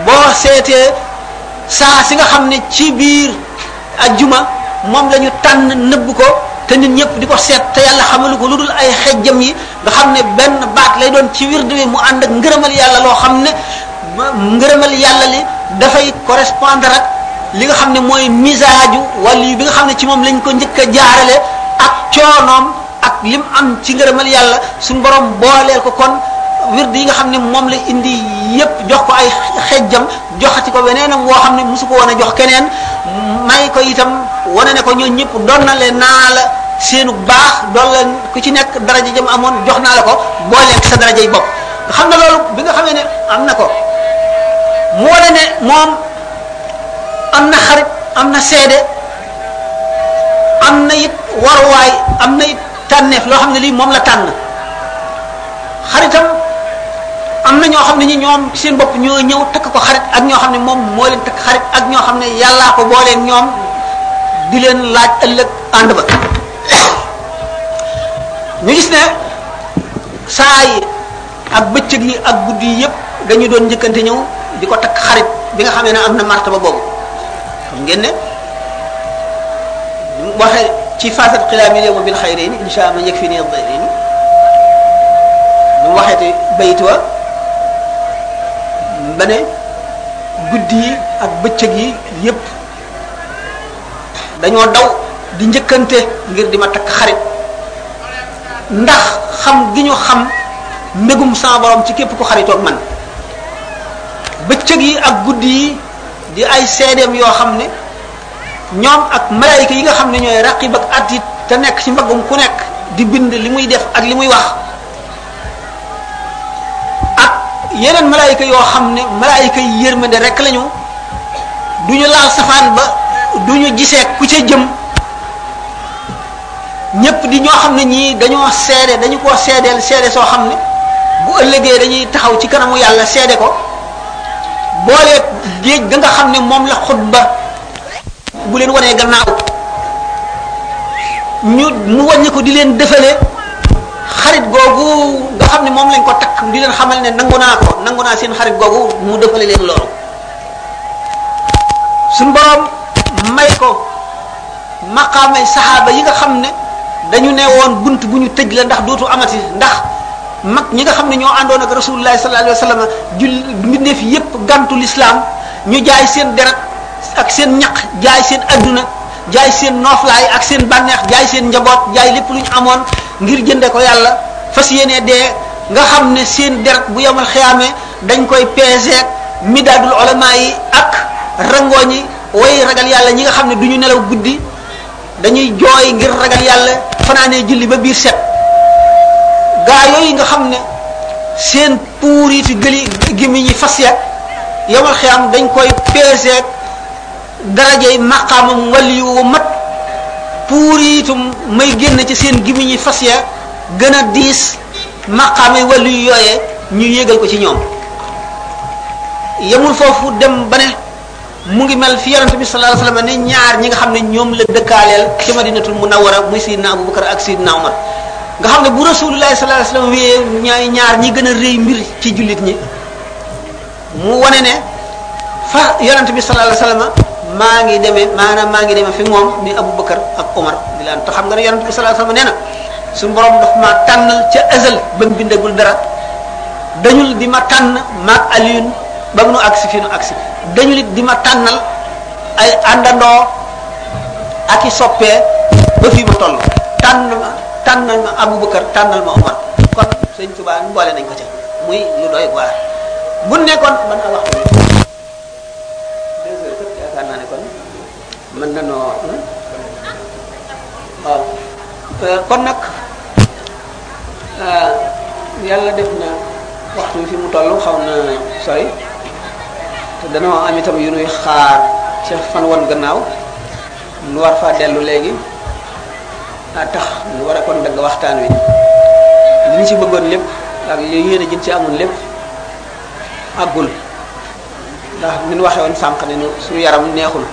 boo seetee saa si nga xam ne ci biir ajjuma moom la ñu tànn nëbb ko te nit ñëpp di ko seet te yàlla xamalu ko lu dul ay xejjam yi nga xam ne benn baat lay doon ci wird wi mu ànd ak ngërëmal yàlla loo xam ne ngërëmal yàlla li dafay correspondre ak li nga xam ne mooy misaaju wala yi bi nga xam ne ci moom lañ ko njëkk a jaarale ak coonoom ak lim am ci ngërëmal yàlla suñu borom booleel ko kon wird yi nga xam ne moom la indi yépp jox ko ay xejjam joxati ko weneenam woo xam ne mosu ko woon a jox keneen may ko itam wane ne ko ñoo ñëpp doon na leen naa la seenu baax doon leen ku ci nekk daraja jëm amoon jox naa la ko booleeg sa daraja yi bopp xam na loolu bi nga xamee ne am na ko mu wane ne moom am na xarit am na seede am na it waruwaay am na it tànneef loo xam ne lii moom la tànn xaritam am na ñoo xam ne ñi ñoom seen bopp ñoo ñëw takk ko xarit ak ñoo xam ne moom moo leen takk xarit ak ñoo xam ne yàllaa ko boolee ñoom di leen laaj ëllëg ànd ba ñu gis ne saa yi ak bëccëg yi ak guddi yi yépp dañu doon njëkkante ñëw di ko takk xarit bi nga xamee ne am na martaba boobu xam ngeen ne mu waxee ci faasat xilaami léew ma bil xayri ni insha allah yëg fi ni dayri ni mu waxee te bayit wa ba ne guddi yi ak bëccëg yi yépp dañoo daw di njëkkante ngir di ma takk xarit ndax xam gi ñu xam mbégum sama borom ci képp ku xaritoog man bëccëg yi ak guddi yi di ay seedeem yoo xam ne ñoom ak malaayika yi nga xam ne ñooy raqib ak atit te nekk ci mbaggum ku nekk di bind li muy def ak li muy wax ak yeneen malaayika yoo xam ne malaayika yi yërmande rek lañu du ñu laal safaan ba du ñu gisee ku ca jëm ñépp di ñoo xam ne ñii dañoo seede dañu koo seedeel seede soo xam ne bu ëllëgee dañuy taxaw ci kanamu yàlla seede ko boolee géej ga nga xam ne moom la xutba bu leen wanee gannaaw ñu mu wàññi ko di leen dëfale xarit googu nga xam ne moom lañ ko takk di leen xamal ne nangu naa ko nangu naa seen xarit googu mu dëfale leen loolu suñ borom may ko maqaamay saxaaba yi nga xam ne dañu ne woon bunt bu ñu tëj la ndax dootu amati ndax mag ñi nga xam ne ñoo àndoon ak rasulullah sallallahu alayhi wa sallam jul mbindeef yépp gàntu lislaam ñu jaay seen deret ak seen ñaq jaay seen adduna jaay seen nooflaay ak seen bànneex jaay seen njaboot jaay lépp lu ñu amoon ngir jënde ko yàlla fas yéene dee nga xam ne seen deret bu yemal xiyaamee dañ koy peeseeg midaadul ulama yi ak rangooñi way ragal yàlla ñi nga xam ne du ñu nelaw guddi dañuy jooy ngir ragal yàlla fanaanee julli ba biir set gaa yooyu nga xam ne seen puuritu gëli gimi ñi fas ya yomal xiyam dañ koy peeseeg darajey maqaamam wali wu mat puuritum may génn ci seen gimi ñi fas ya gën a diis maqaamay wali yu yooyee ñu yégal ko ci ñoom yemul foofu dem ba ne mu ngi mel fi yonente bi sallallahu alayhi wasallam ne ñaar ñi nga xam ne ñoom la dëkkaaleel ci madinatul munawwara muy sayyidina abubakar ak sayyidina umar nga xam ne bu rasulullahi sallallahu alayhi wasallam wéyee ñaay ñaar ñi gën a rëy mbir ci jullit ñi mu wane ne fa yonente bi sallallahu alayhi wasallam maa ngi demee maanaam maa ngi demee fi moom ni abubakar ak umar di laan te xam nga ne yonente bi sallallahu alayhi wasallam nee na suñu borom daf maa tànnal ca azal ba mu bindagul dara dañul di ma tànn maag aliyun ba mu nu agsi fi nu agsi dañu di ma tànnal ay àndandoo ak i soppee ba fii ma toll tànn ma tànnal ma Abubakar tànnal ma Omar kon sëñ Tuubaa ñu boole nañ ko ca muy lu doy waar bu nekkoon mën naa wax mën na noo waaw kon nag yàlla def na waxtu bi fi mu toll xaw na sori te danoo am itam yu nuy xaar ca fan woon gannaaw nu war faa dellu léegi a tax nu war a kon dagg waxtaan wi li ñu ci bëggoon lépp ak li yéen a jën ci amul lépp àggul ndax ni ñu waxee woon sànq ne suñu yaram neexul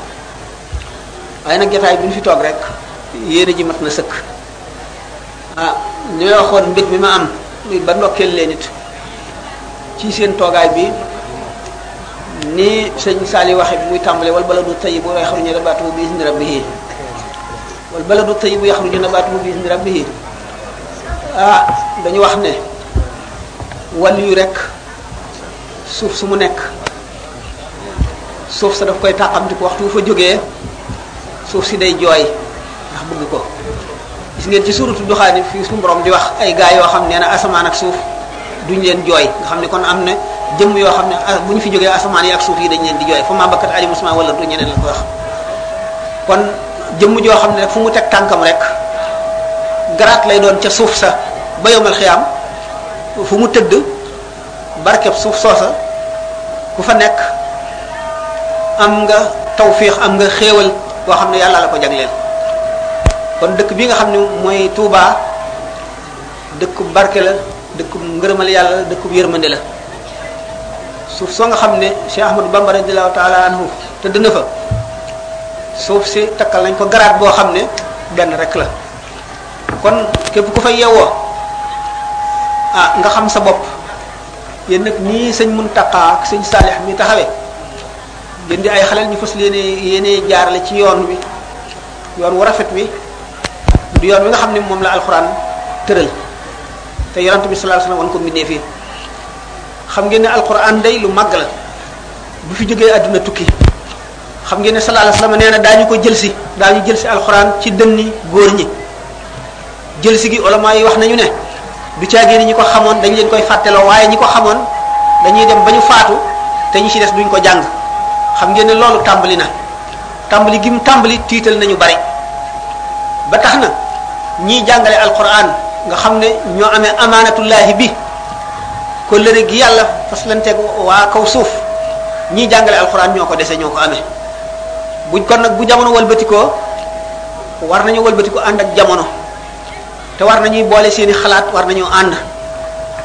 waaye nag jotaay bi ñu fi toog rek yéene ji mat na sëkk ah ñooy waxoon mbég mi ma am muy ba ndokkeel leen it ci seen toogaay bi ni sëñ Saali waxe bi muy tàmbale wal baladu tayyibu yaxruju nabaatuhu bi izni rabbihi wal baladu tayyibu yaxruju nabaatuhu bi izni rabbihi ah dañu wax ne wàll yu rek suuf su mu nekk suuf sa daf koy tàqamti ko waxtu bu fa jógee suuf si day jooy ndax bëgg ko gis ngeen ci suuratu duxaani fii suñu borom di wax ay gaa yoo xam ne na asamaan ak suuf duñ leen jooy nga xam ne kon am na jëmm yoo xam ne bu ñu fi jógee asamaan yi ak suuf yi dañ leen di jooy fa ma bakkat ali musma wala du ñeneen la ko wax kon jëmm joo xam ne rek fu mu teg tànkam rek garaat lay doon ca suuf sa ba yomal xiyaam fu mu tëdd barkeb suuf soosa ku fa nekk am nga tawfiix am nga xéewal boo xam ne yàlla la ko jagleel kon dëkk bi nga xam ne mooy Touba dëkkub barke la dëkkub ngërëmal yàlla la dëkkub yërmande la suuf soo nga xam ne Cheikh Ahmadou Bamba radiyallahu taala anhu te dina fa suuf si takkal nañ ko garaat boo xam ne benn rek la kon képp ku fay yeewoo ah nga xam sa bopp yéen nag nii sëñ Muntaqa ak sëñ Saalix mi taxawee ngeen di ay xaleel ñu fas leen yéenee jaarale ci yoon wi yoon wu rafet wi du yoon wi nga xam ne moom la alxuraan tëral te yonent bi sallallahu alayhi wasallam wan ko mbindee fii xam ngeen ne alxuraan day lu màgg la bu fi jógee àdduna tukki xam ngeen ne sallallahu alayhi wasallam nee na daañu ko jël si daañu jël si alxuraan ci dënni góor ñi jël si gi ulama yi wax nañu ne du caagee ni ñi ko xamoon dañu leen koy fàtteloo waaye ñi ko xamoon dañuy dem ba ñu faatu te ñi ci des duñ ko jàng xam ngeen ne loolu tàmbali na tàmbali gi mu tàmbali tiital nañu bari ba tax na ñiy jàngale alquran nga xam ne ñoo amee amaanatullahi bi kóllëre gi yàlla fas lan teg waa kaw suuf ñiy jàngale alxuraan ñoo ko dese ñoo ko amee buñ kon nag bu jamono walbatikoo war nañu walbatiku ànd ak jamono te war nañuy boole seeni xalaat war nañu ànd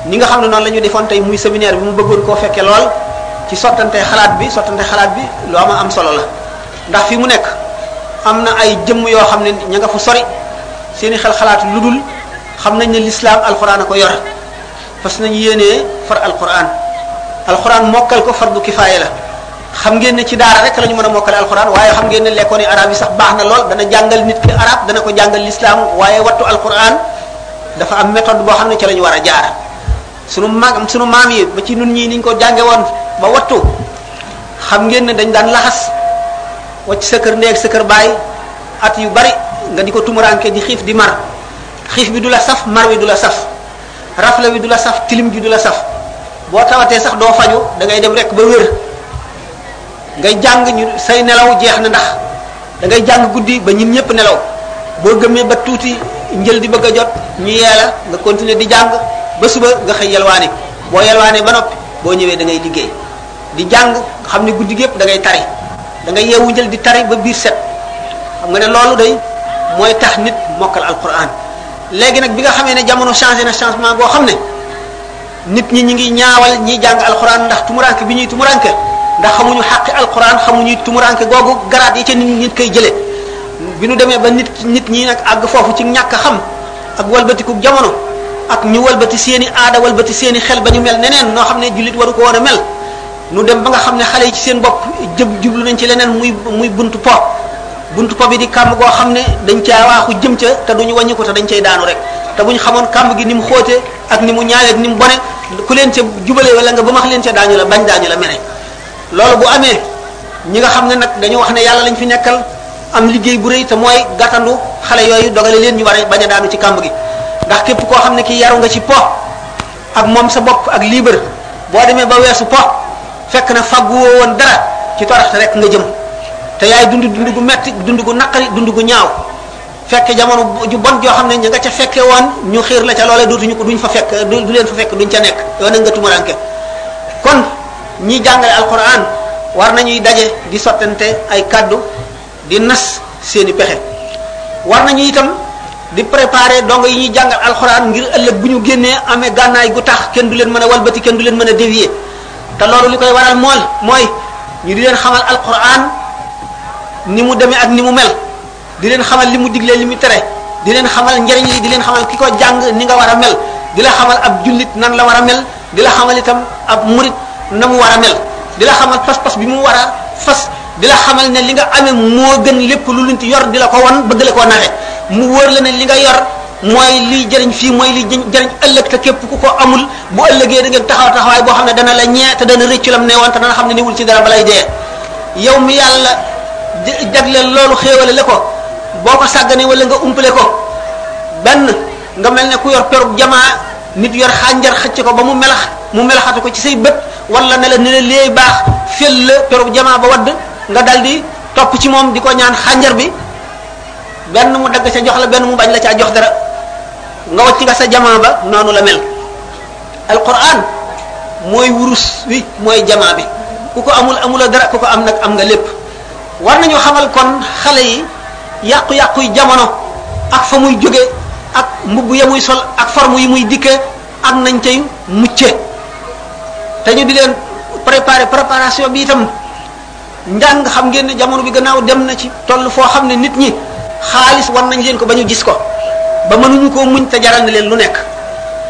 ni nga xam ne noonu la ñu defoon tey muy séminaire bi mu bëggoon koo fekke lool ci sottante xalaat bi sottante xalaat bi lu ama am solo la ndax fi mu nekk am na ay jëmm yoo xam ne ña nga fu sori seeni xel xalaat lu dul xam nañ ne lislaam alxuraan a ko yor fas nañu yéenee far alxuraan alxuraan mokkal ko fardu kifaaya la xam ngeen ne ci daara rek la ñu mën a mokkale alxuraan waaye xam ngeen ne lekkoon arab yi sax baax na lool dana jàngal nit ki arab dana ko jàngal lislaam waaye wattu alxuraan dafa am méthode boo xam ne ci la ñu war a jaar sunu mag sunu maam yi ba ci nun ñii niñ ko jànge woon ba wattu xam ngeen ne dañ daan laxas wacc sa kër ndey ak sa kër baay at yu bari nga di ko tumuranke di xiif di mar xiif bi du la saf mar wi du la saf rafle wi du la saf tilim ji du la saf boo tawatee sax doo faju da ngay dem rek ba wér ngay jàng ñu say nelaw jeex na ndax da ngay jàng guddi ba ñun ñëpp nelaw boo gëmee ba tuuti njël di bëgg a jot ñu yee la nga continuer di jàng ba suba nga xëy yelwaani boo yelwaanee ba noppi boo ñëwee da ngay liggéey di jàng xam ne guddi gi yëpp da ngay tari da ngay yeewu njël di tari ba biir set xam nga ne loolu day mooy tax nit mokkal alquran léegi nag bi nga xamee ne jamono changé na changement boo xam ne nit ñi ñi ngi ñaawal ñiy jàng alquran ndax tumuranke bi ñuy tumuranke ndax xamuñu xàqi alquran xamuñu tumuranke googu garaat yi ca nit ñi nit koy jëlee bi nu demee ba nit nit ñi nag àgg foofu ci ñàkk a xam ak walbatiku jamono ak ñu walbati seeni aada walbati seeni xel ba ñu mel neneen noo xam ne jullit waru ko woon a mel nu dem ba nga xam ne xale yi ci seen bopp jëm jublu nañ ci leneen muy muy buntu po buntu po bi di kàmb goo xam ne dañ caa waaxu jëm ca te duñu wàññi ko te dañ cay daanu rek te buñ xamoon kàmb gi ni mu xóote ak ni mu ñaawee ak ni mu bone ku leen ca jubale wala nga ba max leen ca daañu la bañ daañu la mere loolu bu amee ñi nga xam ne nag dañu wax ne yàlla lañ fi nekkal am liggéey bu rëy te mooy gàttandu xale yooyu dogale leen ñu war a bañ a daanu ci kàmb gi ndax képp koo xam ne kii yaru nga ci po ak moom sa bopp ak libre boo demee ba weesu po fekk na faggu woo woon dara ci toraxte rek nga jëm te yaay dund dund gu metti dund gu naqari dund gu ñaaw fekk jamono bu- ju bon joo xam ne ña nga ca fekke woon ñu xiir la ca loolee dootuñu ko duñ fa fekk du du leen fa fekk duñ ca nekk yow nag nga tumaranke kon ñi jàngale alquran war nañuy daje di sottante ay kaddu di nas seeni pexe war nañu itam di préparer dongo yi ñuy jàngal alxuraan ngir ëllëg bu ñu génnee amee gànnaay gu tax kenn du leen mën a walbati kenn du leen mën a dévier te loolu li koy waral mool mooy ñu di leen xamal alxuraan ni mu demee ak ni mu mel di leen xamal li mu diglee li mu tere di leen xamal njariñ li di leen xamal ki ko jàng ni nga war a mel di la xamal ab jullit nan la war a mel di la xamal itam ab murit na mu war a mel di la xamal pas-pas bi mu war a fas di la xamal ne li nga amee moo gën lépp lu luñ ci yor di la ko won bëgg la koo naxe mu wóor la ne li nga yor mooy liy jëriñ fii mooy liy jëriñ ëllëg te képp ku ko amul bu ëllëgee da ngeen taxaw taxawaay boo xam ne dana la ñee te dana rëccu lam ne woon te dana xam ne niwul ci dara balay dee yow mi yàlla jagleel loolu xéewale la ko boo ko sàggane wala nga umpale ko benn nga mel ne ku yor perub jamaa nit yor xànjar xëcc ko ba mu melax mu melaxatu ko ci say bët wala ne la ne la léey baax fel la perub jamaa ba wadd nga dal di topp ci moom di ko ñaan xànjar bi benn mu dagg ca jox la benn mu bañ la caa jox dara nga wacc nga sa jamaa ba noonu la mel alquran mooy wurus wi mooy jamaa bi ku ko amul amula dara ku ko am nag am nga lépp war nañu xamal kon xale yi yàqu-yàquy jamono ak fa muy jóge ak mbubb ya muy sol ak forme yi muy dikke ak nañ cay mucce te ñu di leen préparer préparation bi itam njàng xam ngeen ne jamono bi gannaaw dem na ci toll foo xam ne nit ñi xaalis wan nañ leen ko ba ñu gis ko ba mënuñu koo muñ te jaral na leen lu nekk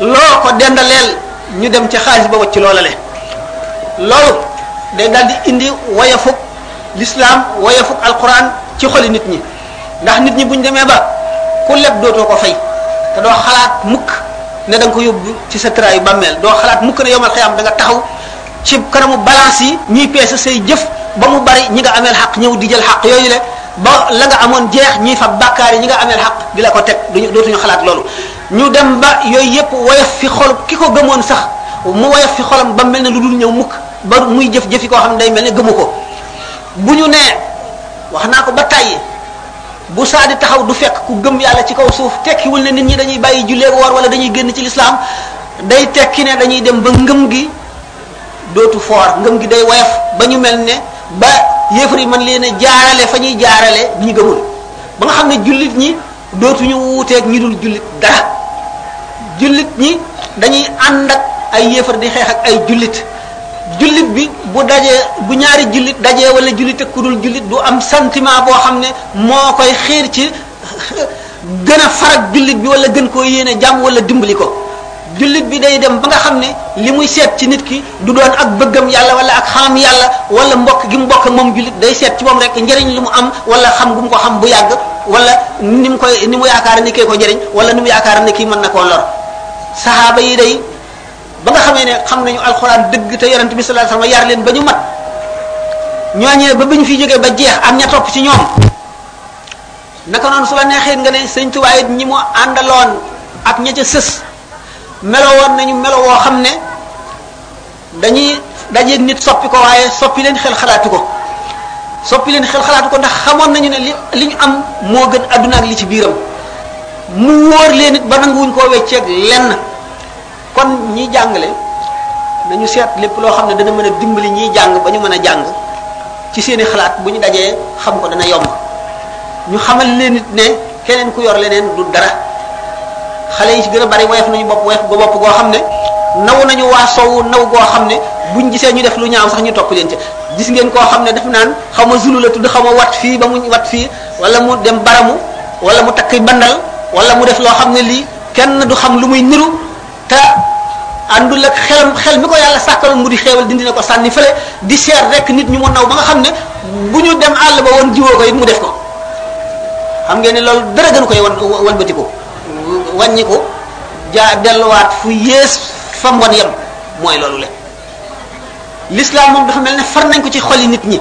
loo ko dendaleel ñu dem ca xaalis ba wacc loola le loolu day daal di indi woyafuk l'islam woyafuk alquran ci xoli nit ñi ndax nit ñi buñ demee ba ku leb dootoo ko fay te doo xalaat mukk ne da nga ko yóbbu ci sa tëraayu bàmmeel doo xalaat mukk ne yomal xëy am da nga taxaw ci kanamu balance yi ñuy peese say jëf ba mu bari ñi nga ameel xaq ñëw di jël xaq yooyu le ba la nga amoon jeex ñuy fa bàkkaar yi ñi nga ameel xaq di la ko teg duñu dootuñu xalaat loolu ñu dem ba yooyu yépp woyof fi xol ki ko gëmoon sax mu woyof fi xolam ba mel ne lu dul ñëw mukk ba muy jëf jëfi koo xam ne day mel ne gëmu ko bu ñu nee wax naa ko ba tàyyi bu saa di taxaw du fekk ku gëm yàlla ci kaw suuf tekkiwul ne nit ñi dañuy bàyyi julleeg woor wala dañuy génn ci lislaam day tekki ne dañuy dem ba ngëm gi dootu foor ngëm gi day woyof ba ñu mel ne ba yéefar yi mën leen a jaarale fa ñuy jaarale ñi gëmul ba nga xam ne jullit ñi dootuñu wuuteeg ñi dul jullit dara jullit ñi dañuy ànd ak ay yéefar di xeex ak ay jullit jullit bi bu dajee bu ñaari jullit dajee wala jullit ak ku dul jullit du am sentiment boo xam ne moo koy xiir ci gën a farak jullit bi wala gën koo yéene jàmm wala dimbali ko jullit bi day dem ba nga xam ne li muy seet ci nit ki du doon ak bëggam yàlla wala ak xamam yàlla wala mbokk gi mu mbokk moom jullit day seet ci moom rek njëriñ li mu am wala xam gu mu ko xam bu yàgg wala ni mu koy ni mu yaakaar ni kee ko njëriñ wala ni mu yaakaar ne kii mën na koo lor saxaaba yi day ba nga xamee ne xam nañu alxuraan dëgg te yonent bi sallallahu alayhi wasallam yar leen ba ñu mat ñooñee ba bi ñu fi jógee ba jeex am ña topp ci ñoom naka noonu su la neexee nga ne sëñ Tuubaa it ñi mu àndaloon ak ña ca sës melo woon nañu melo woo xam ne dañuy dajeeg nit soppi ko waaye soppi leen xel xalaatu ko soppi leen xel xalaatu ko ndax xamoon nañu ne li li ñu am moo gën adduna ak li ci biiram mu wóor leen it ba nanguwuñ koo wecceeg lenn kon ñiy jàngale nañu seet lépp loo xam ne dana mën a dimbali ñiy jàng ba ñu mën a jàng ci seeni xalaat bu ñu dajee xam ko dana yomb ñu xamal leen nit ne keneen ku yor leneen du dara xale yi ci gën a bari woyof nañu bopp woyof ba bopp goo xam ne naw nañu waa soowu naw goo xam ne buñ gisee ñu def lu ñaaw sax ñu topp leen ca gis ngeen koo xam ne daf naan xaw ma zulu la tudd xaw ma wat fii ba mu wat fii wala mu dem baramu wala mu takk bandal wala mu def loo xam ne lii kenn du xam lu muy niru te àndul ak xelam xel mi ko yàlla sàkkaloon mu di xeewal dindi na ko sànni fële di seet rek nit ñu mu naw ba nga xam ne bu ñu dem àll ba woon jiwoo ko it mu def ko xam ngeen ne loolu dara gënu koy wan walbati ko wàññi ko jaa delluwaat fu yées fa mbon yem mooy loolu le l'islam moom dafa mel ne far nañ ko ci xoli nit ñi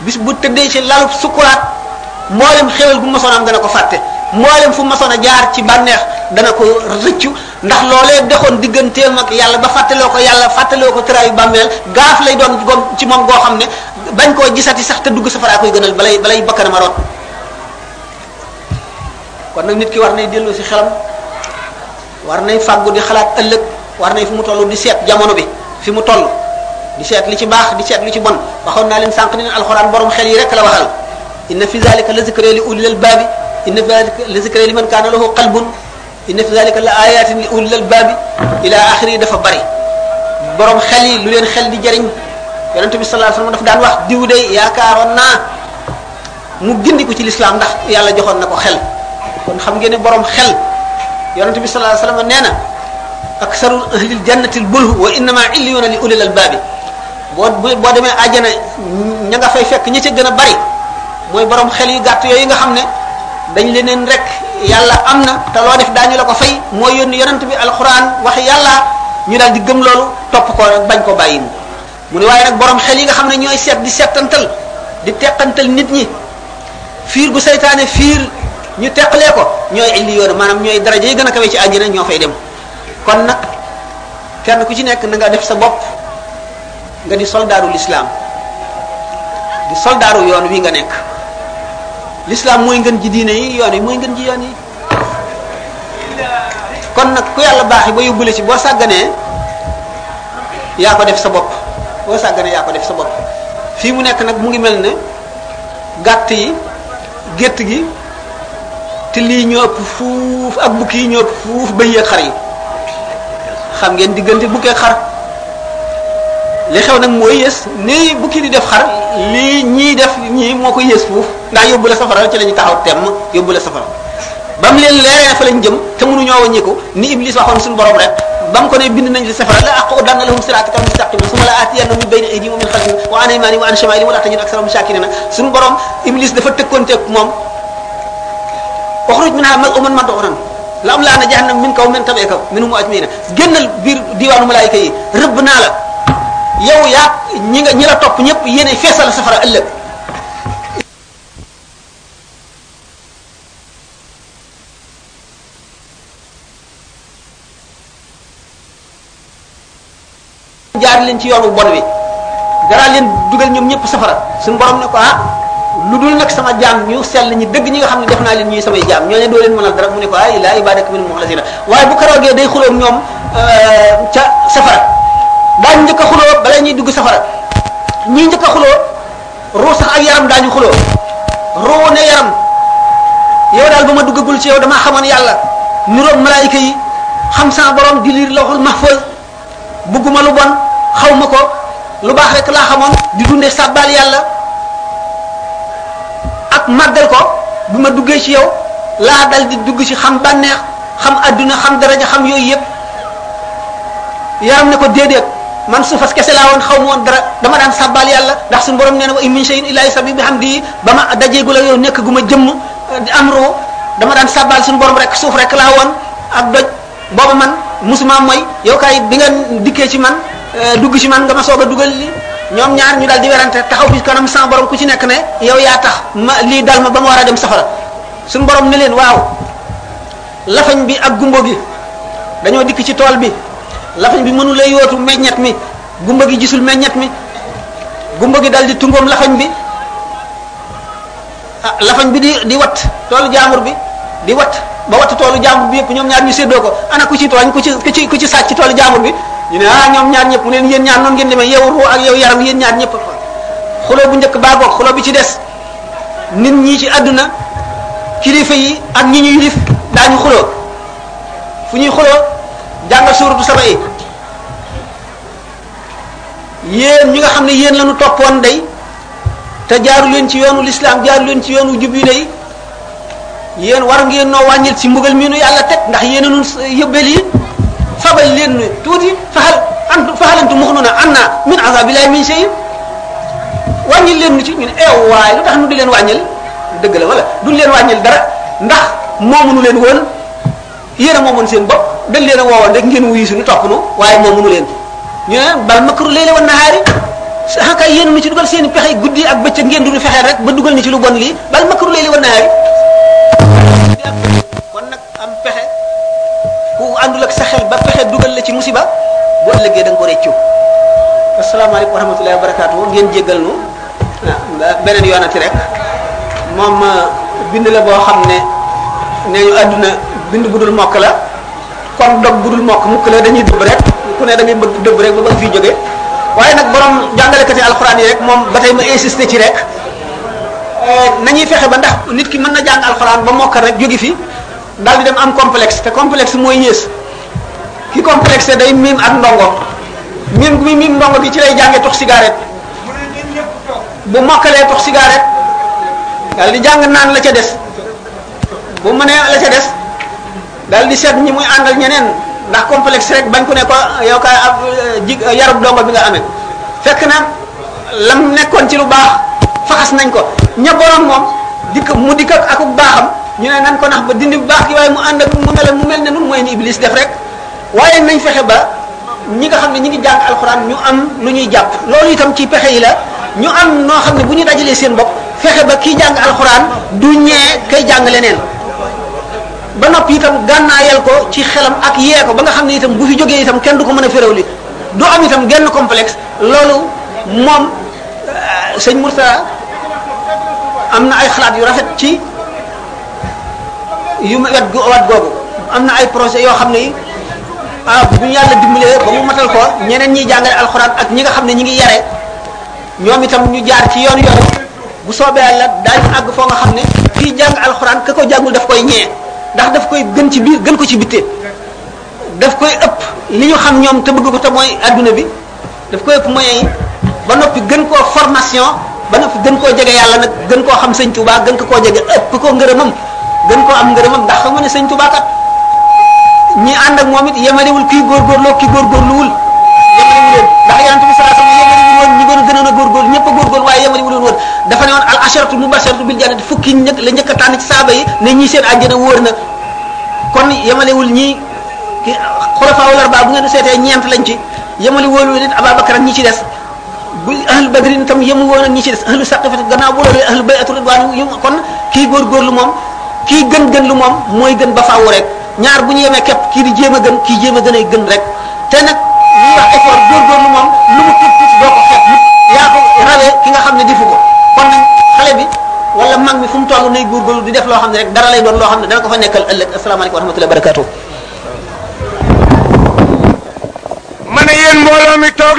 bis bu tëddee ci lalub sukuraat mboolem xéwal bu masoon am dana ko fàtte mboolem fu masoon a jaar ci bànneex dana ko rëccu ndax loolee doxoon digganteem ak yàlla ba fàttaloo ko yàlla fàttaloo ko tëraayu bàmmeel gaaf lay doon gom ci moom goo xam ne bañ koo gisati sax te dugg safara koy gënal balay balay bakkanam a root kon nag nit ki war nay delloo si xelam war nay fàggu di xalaat ëllëg war nay fi mu toll di seet jamono bi fi mu toll di seet li ci baax di seet li ci bon waxoon naa leen sànq ne alxuraan borom xel yi rek la waxal inna fi zalika la zikra li ulil albaabi inna fi zalika la zikra li man kaana lahu qalbun inna fi zalika la ayatin li ulil albaabi ila axiri yi dafa bari borom xel yi lu leen xel di jëriñ yonente bi sallallahu alayhi wasallam daf daan wax diw de yaakaaroon naa mu gindi ko ci lislaam ndax yàlla joxoon na ko xel kon xam ngeen ne borom xel yonente bi sallallahu alayhi wasallam nee na aksaru ahlil jannatil bulhu wa innama illiyuna li ulil albaabi boo boo demee àjjana ña nga fay fekk ñi ca gën a bari mooy borom xel yu gàtt yooyu nga xam ne dañ leneen rek yàlla am na te loo def daañu la ko fay mooy yónni yonent bi alxuraan wax yàlla ñu daal di gëm loolu topp ko bañ ko bàyyi mu mu ne waaye nag borom xel yi nga xam ne ñooy seet di seetantal di teqantal nit ñi fiir gu saytaane fiir ñu teqalee ko ñooy indi yoon maanaam ñooy daraja yi gën a kawe ci àjjana ñoo fay dem kon nag kenn ku ci nekk na nga def sa bopp nga di soldaaru lislaam di soldaaru yoon wi nga nekk lislaam mooy ngën ji diine yi yoon yi mooy ngën ji yoon yi kon nag ku yàlla baaxee ba yóbbule ci boo sàgganee yaa ko def sa bopp boo sàgganee yaa ko def sa bopp fii mu nekk nag mu ngi mel ne gàtt yi gétt gi te lii ñoo ëpp fuuf ak bukki yi ñoo ëpp fuuf bëy yeeg xar yi xam ngeen diggante bukkee xar li xew nag mooy yées ni bukki di def xar lii ñii def ñii moo ko yées fuuf ndax yóbbu la safara ci la ñu taxaw temm yóbbu la safara ba mu leen leeree fa lañ jëm te mënuñoo wàññiku ni iblis waxoon suñu borom rek ba mu ko ne bind nañ ci safara la aqu dan na lahum siratika mustaqim suma la atiyannahum min bayni aydihim wa min khalfihim wa an aymanihim wa an shamailihim wala tajid aksarahum shakirina suñu borom iblis dafa tëkkoonteeg moom ukhruj minha mal'uman mad'uran la am laa na jahannam min kaw min tabee kaw minhum ajmaina génnal biir diwaanu malaayika yi rëbb naa la yow yaa ñi nga ñi la topp ñëpp yéene feesal safara ëllëg jaar leen ci yoonu bon wi dara leen dugal ñoom ñëpp safara suñu borom ne ko ah lu dul nag sama jaam ñu sell ñi dëgg ñi nga xam ne def naa leen ñuy samay jaam ñooñu doo leen mënal dara mu ne ko ah ilaa ibadaka minal muxlasina waaye bu karoogee day xuloog ñoom ca safara daañu njëkk a xuloo bala ñuy dugg safara ñii njëkk a xuloo ruu sax ak yaram daañu xuloo ruu ne yaram yow daal ba ma duggagul ci yow damaa xamoon yàlla niroog malaayika yi xam sama borom di liir lawhul mahfuz bugguma lu bon xaw ma ko lu baax rek laa xamoon di dundee sàbbaal yàlla ak màggal ko bi ma duggee ci yow laa dal di dugg ci xam bànneex xam adduna xam daraja xam yooyu yëpp yaram ne ko déedéet man suufas kese laa woon xaw ma woon dara dama daan sàbbaal yàlla ndax suñu borom nee na wa in min shay'in illa yusabbihu bihamdihi ba ma dajeegu la yow nekk gu ma jëmm di am roo dama daan sàbbaal suñu borom rek suuf rek laa woon ak doj booba man musuma mooy yow kay bi nga dikkee ci man dugg ci man nga ma soog a dugal li ñoom ñaar ñu daal di werante taxaw fi kanam sans borom ku ci nekk ne yow yaa tax ma lii dal ma ba ma war a dem safara suñu borom ne leen waaw lafañ bi ak gumba gi dañoo dikk ci tool bi lafañ bi mënu la yootu meññet mi gumba gi gisul meññet mi gumba gi dal di tungoom lafañ bi ah lafañ bi di di wat toolu jaamur bi di wat ba wat toolu jaamur bi yëpp ñoom ñaar ñu séddoo ko ana ku ci tooñ ku ci ku ci ku ci sàcc toolu jaamur bi ñu ne ah ñoom ñaar ñëpp mu leen yéen ñaar noonu ngeen demee yow ruu ak yow yaram yéen ñaar ñëpp xuloo bu njëkk baagoog xuloo bi ci des nit ñi ci àdduna kilifa yi ak ñi ñu yilif daañu xuloo fu ñuy xuloo jàngal suuratu saba yi yéen ñi nga xam ne yéen lañu toppoon day te jaaru leen ci yoonu lislaam jaaru leen ci yoonu jub yi day yéen war ngeen noo wàññil ci mbugal mi nu yàlla teg ndax yéen a nun yóbbeel yi fabal leen nu tuuti faxal antu faxalantu mux nu na an naa min azabillahi min shay wàññil leen nu ci ñun eew waaye lu tax nu di leen wàññil dëgg la wala duñ leen wàññil dara ndax moomu nu leen woon yéen a moomoon seen bopp dañ leen a woowoon rek ngeen wuyu suñu topp nu waaye moom mënu leen ñu ne bal makru layli wan nahaari sax kay yéen nu ci dugal seen i pexe guddi ak bëccëg ngeen du ñu fexeel rek ba dugal ñu ci lu bon lii bal makru layli wan nahaari kon nag am pexe ku àndul ak sa xel ba pexe dugal la ci musiba boo ëllëgee da nga ko réccu asalaamaaleykum wa rahmatullahi wa barakaatu ngeen jéggal nu beneen yoonati rek moom bind la boo xam ne nee ñu àdduna bind bu dul mokk la kon dog bu dul mokk mukk la dañuy dëbb rek ku ne da ngay bëgg dëbb rek ba ba fii jóge waaye nag borom jàngalekati alxuraan yi rek moom ba tey ma insisté ci rek nañuy fexe ba ndax nit ki mën na jàng alxuraan ba mokkal rek jóge fi daal di dem am complexe te complexe mooy yées ki complexe day miim ak ndongo miim bi miim ndongo bi ci lay jàngee tux cigarette bu mokkalee tox cigarette daal di jàng naan la ca des bu mënee la ca des daal di seet ñi muy àndal ñeneen ndax complexe rek bañ ko ne ko yow ka ab jig yarub dongo bi nga amee fekk na lam nekkoon ci lu baax faxas nañ ko ña borom moom dikk mu dikk ak akuk baaxam ñu ne nan ko nax ba dindi bu baax gi waaye mu ànd ak mu mel mu mel ne nun mooy ni iblis def rek waaye nañ fexe ba ñi nga xam ne ñi ngi jàng alxuraan ñu am lu ñuy jàpp loolu itam ci pexe yi la ñu am noo xam ne bu ñu dajalee seen bopp fexe ba kiy jàng alxuraan du ñee kay jàng leneen ba noppi itam gànnaayal ko ci xelam ak yee ko ba nga xam ne itam bu fi jógee itam kenn du ko mën a féréw li du am itam genn complexe loolu moom sëñ Murtala am na ay xalaat yu rafet ci yu ma wet gu wet googu am na ay projet yoo xam ne yi ah bu ñu yàlla dimbalee ba mu matal ko ñeneen ñiy jàngale alxuraan ak ñi nga xam ne ñi ngi yare ñoom itam ñu jaar ci yoon yoon bu soobee yàlla daañu àgg foo nga xam ne kii jàng alxuraan ka ko jàngul daf koy ñee ndax daf koy gën ci biir gën ko ci bitte daf koy ëpp li ñu xam ñoom te bëgg ko te mooy adduna bi daf ko ëpp moyen yi ba noppi gën koo formation ba noppi gën koo jege yàlla nag gën koo xam sëñ Tuubaa gën ko koo jege ëpp ko ngërëmam gën koo am ngërëmam ndax xam nga ne sëñ Tuubaa kat ñi ànd ak moom it yemalewul kii góorgóorloo kii góorgóorluwul yemalewul leen ndax yonent bi sallallahu alayhi wasallam yemalewul woon ñi gën a gënoon a góorgóorlu ñëpp a góorgóorlu waaye yemalewul woon dafa ne woon al asharatu mubasharatu bil jannati fukki njëkk la njëkk a tànn ci saaba yi ne ñii seen àjjana wóor na kon yemalewul ñii ki xulafaa wal arbaa bu ngeen seetee ñeent lañ ci yemali woon nit Ababakar ak ñi ci des bu ahlu badrin tam yemu woon ak ñi ci des ahlu saqifati gannaaw bu loolu ahlu bayatu ridwaan yu kon kii góorgóorlu moom kii gën gën lu moom mooy gën ba faaw rek ñaar bu ñu yemee képp kii di jéem a gën kii jéem a gën ay gën rek te nag li ñuy wax effort góorgóorlu moom lu mu tuut tuut doo ko xeeb mukk yaa ko rawee ki nga xam ne defu ko kon nag xale bi wala mag mi fu mu toll nay góorgóorlu di def loo xam ne rek dara lay doon loo xam ne dana ko fa nekkal ëllëg asalaamaaleykum wa rahmatullahi wa barakatuh ma ne yéen mbooloo mi toog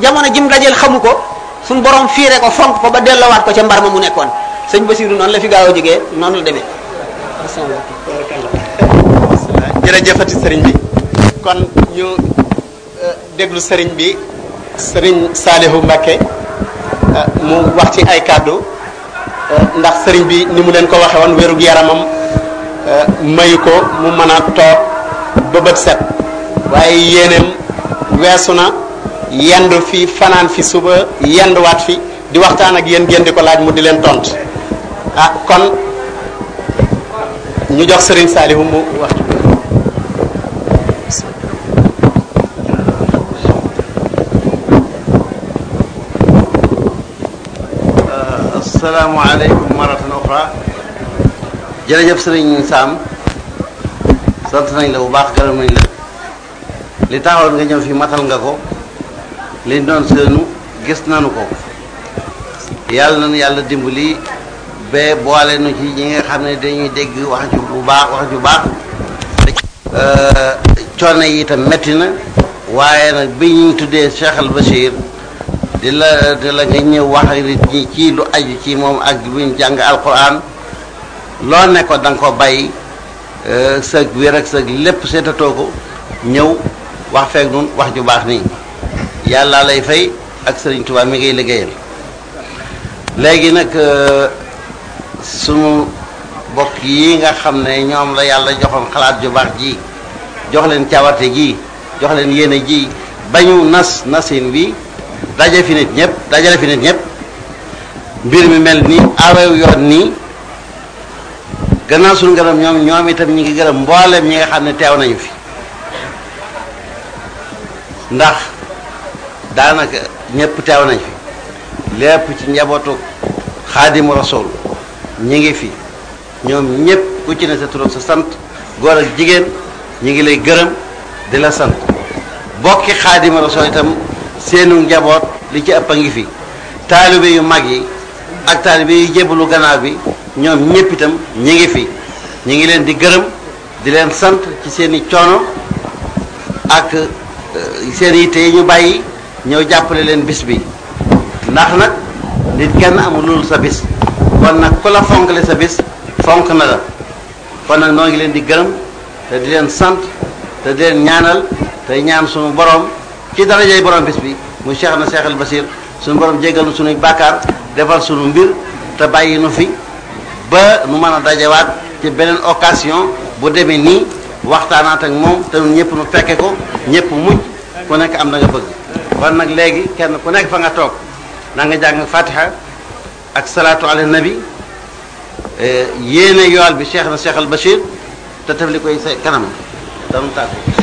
jamono jim dajeel xamu ko suñ borom fiire ko fonk ko ba delloowaat ko ca mbar ma mu nekkoon sëñ Basiru noonu la fi gaaw a jógee noonu la demee jërëjëfati sëriñ bi kon ñu déglu sëriñ bi sëriñ Saalihu Mbakke mu wax ci ay kàddu ndax sëriñ bi ni mu leen ko waxe woon wérug yaramam mayu ko mu mën a toog ba bët set waaye yéeneem weesu na yendu fi fanaan fi suba yenduwaat fi di waxtaan ak yéen ngeen di ko laaj mu di leen tont ah kon ñu jox sëriñ Saalihu mu wax asalaamaaleykum maratan oxra jërëjëf sëriñ Sam sant nañ la bu baax gërëm nañ la li taxawoon nga ñëw fi matal nga ko li doon seenu gis nañu ko yàlla nañu yàlla dimbali ba boole nu ci ñi nga xam ne dañuy dégg wax ju bu baax wax ju baax coono yi itam métti na waaye nag bi ñu tuddee Cheikh Al Bachir di la di la nga ñëw wax nit ñi ci lu aju ci moom ak buñ jàng alquran loo ne ko da nga ko bàyyi sëg wér ak sëg lépp seetatoo ko ñëw wax feeg nun wax ju baax nii yàlla lay fay ak sëriñ Tuubaa mi ngay liggéeyal léegi nag sunu bokk yi nga xam ne ñoom la yàlla joxoon xalaat ju baax ji jox leen cawarte gi jox leen yéene ji bañu nas nasin wi daje fi nit ñëpp dajale fi nit ñëpp mbir mi mel ni awew yoon nii gannaaw suñu gërëm ñoom ñoom itam ñi ngi gërëm mboolem ñi nga xam ne teew nañu fi ndax daanaka ñëpp teew nañu fi lépp ci njabootu xaadimu rasul ñi ngi fi ñoom ñëpp ku ci ne sa turam sa sant góor ak jigéen ñu ngi lay gërëm di la sant bokki xaadima rasul itam seenu njaboot li ci ëpp a ngi fi taalibe yu mag yi ak taalibe yu jébbalu gannaaw bi ñoom ñëpp itam ñi ngi fi ñi ngi leen di gërëm di leen sant ci seen i coono ak seen yitte yi ñu bàyyi ñëw jàppale leen bis bi ndax nag nit kenn amul loolu sa bis kon nag ku la fonkle sa bis fonk na la kon nag noo ngi leen di gërëm te di leen sant te di leen ñaanal te ñaan sunu borom ci darajay borom bis bi mu Cheikh na Cheikh al Basir suñu borom jéggal nu suñuy bàkkaar defal suñu mbir te bàyyi nu fi ba nu mën a dajawaat ci beneen occasion bu demee nii waxtaanaat ak moom te ñun ñëpp nu fekke ko ñëpp mucc ku nekk am na nga bëgg kon nag léegi kenn ku nekk fa nga toog na nga jàng fatiha ak salaatu ala nabi yéene yool bi cheikh na cheikh al bachir te taf li koy sa kanam danu tàggu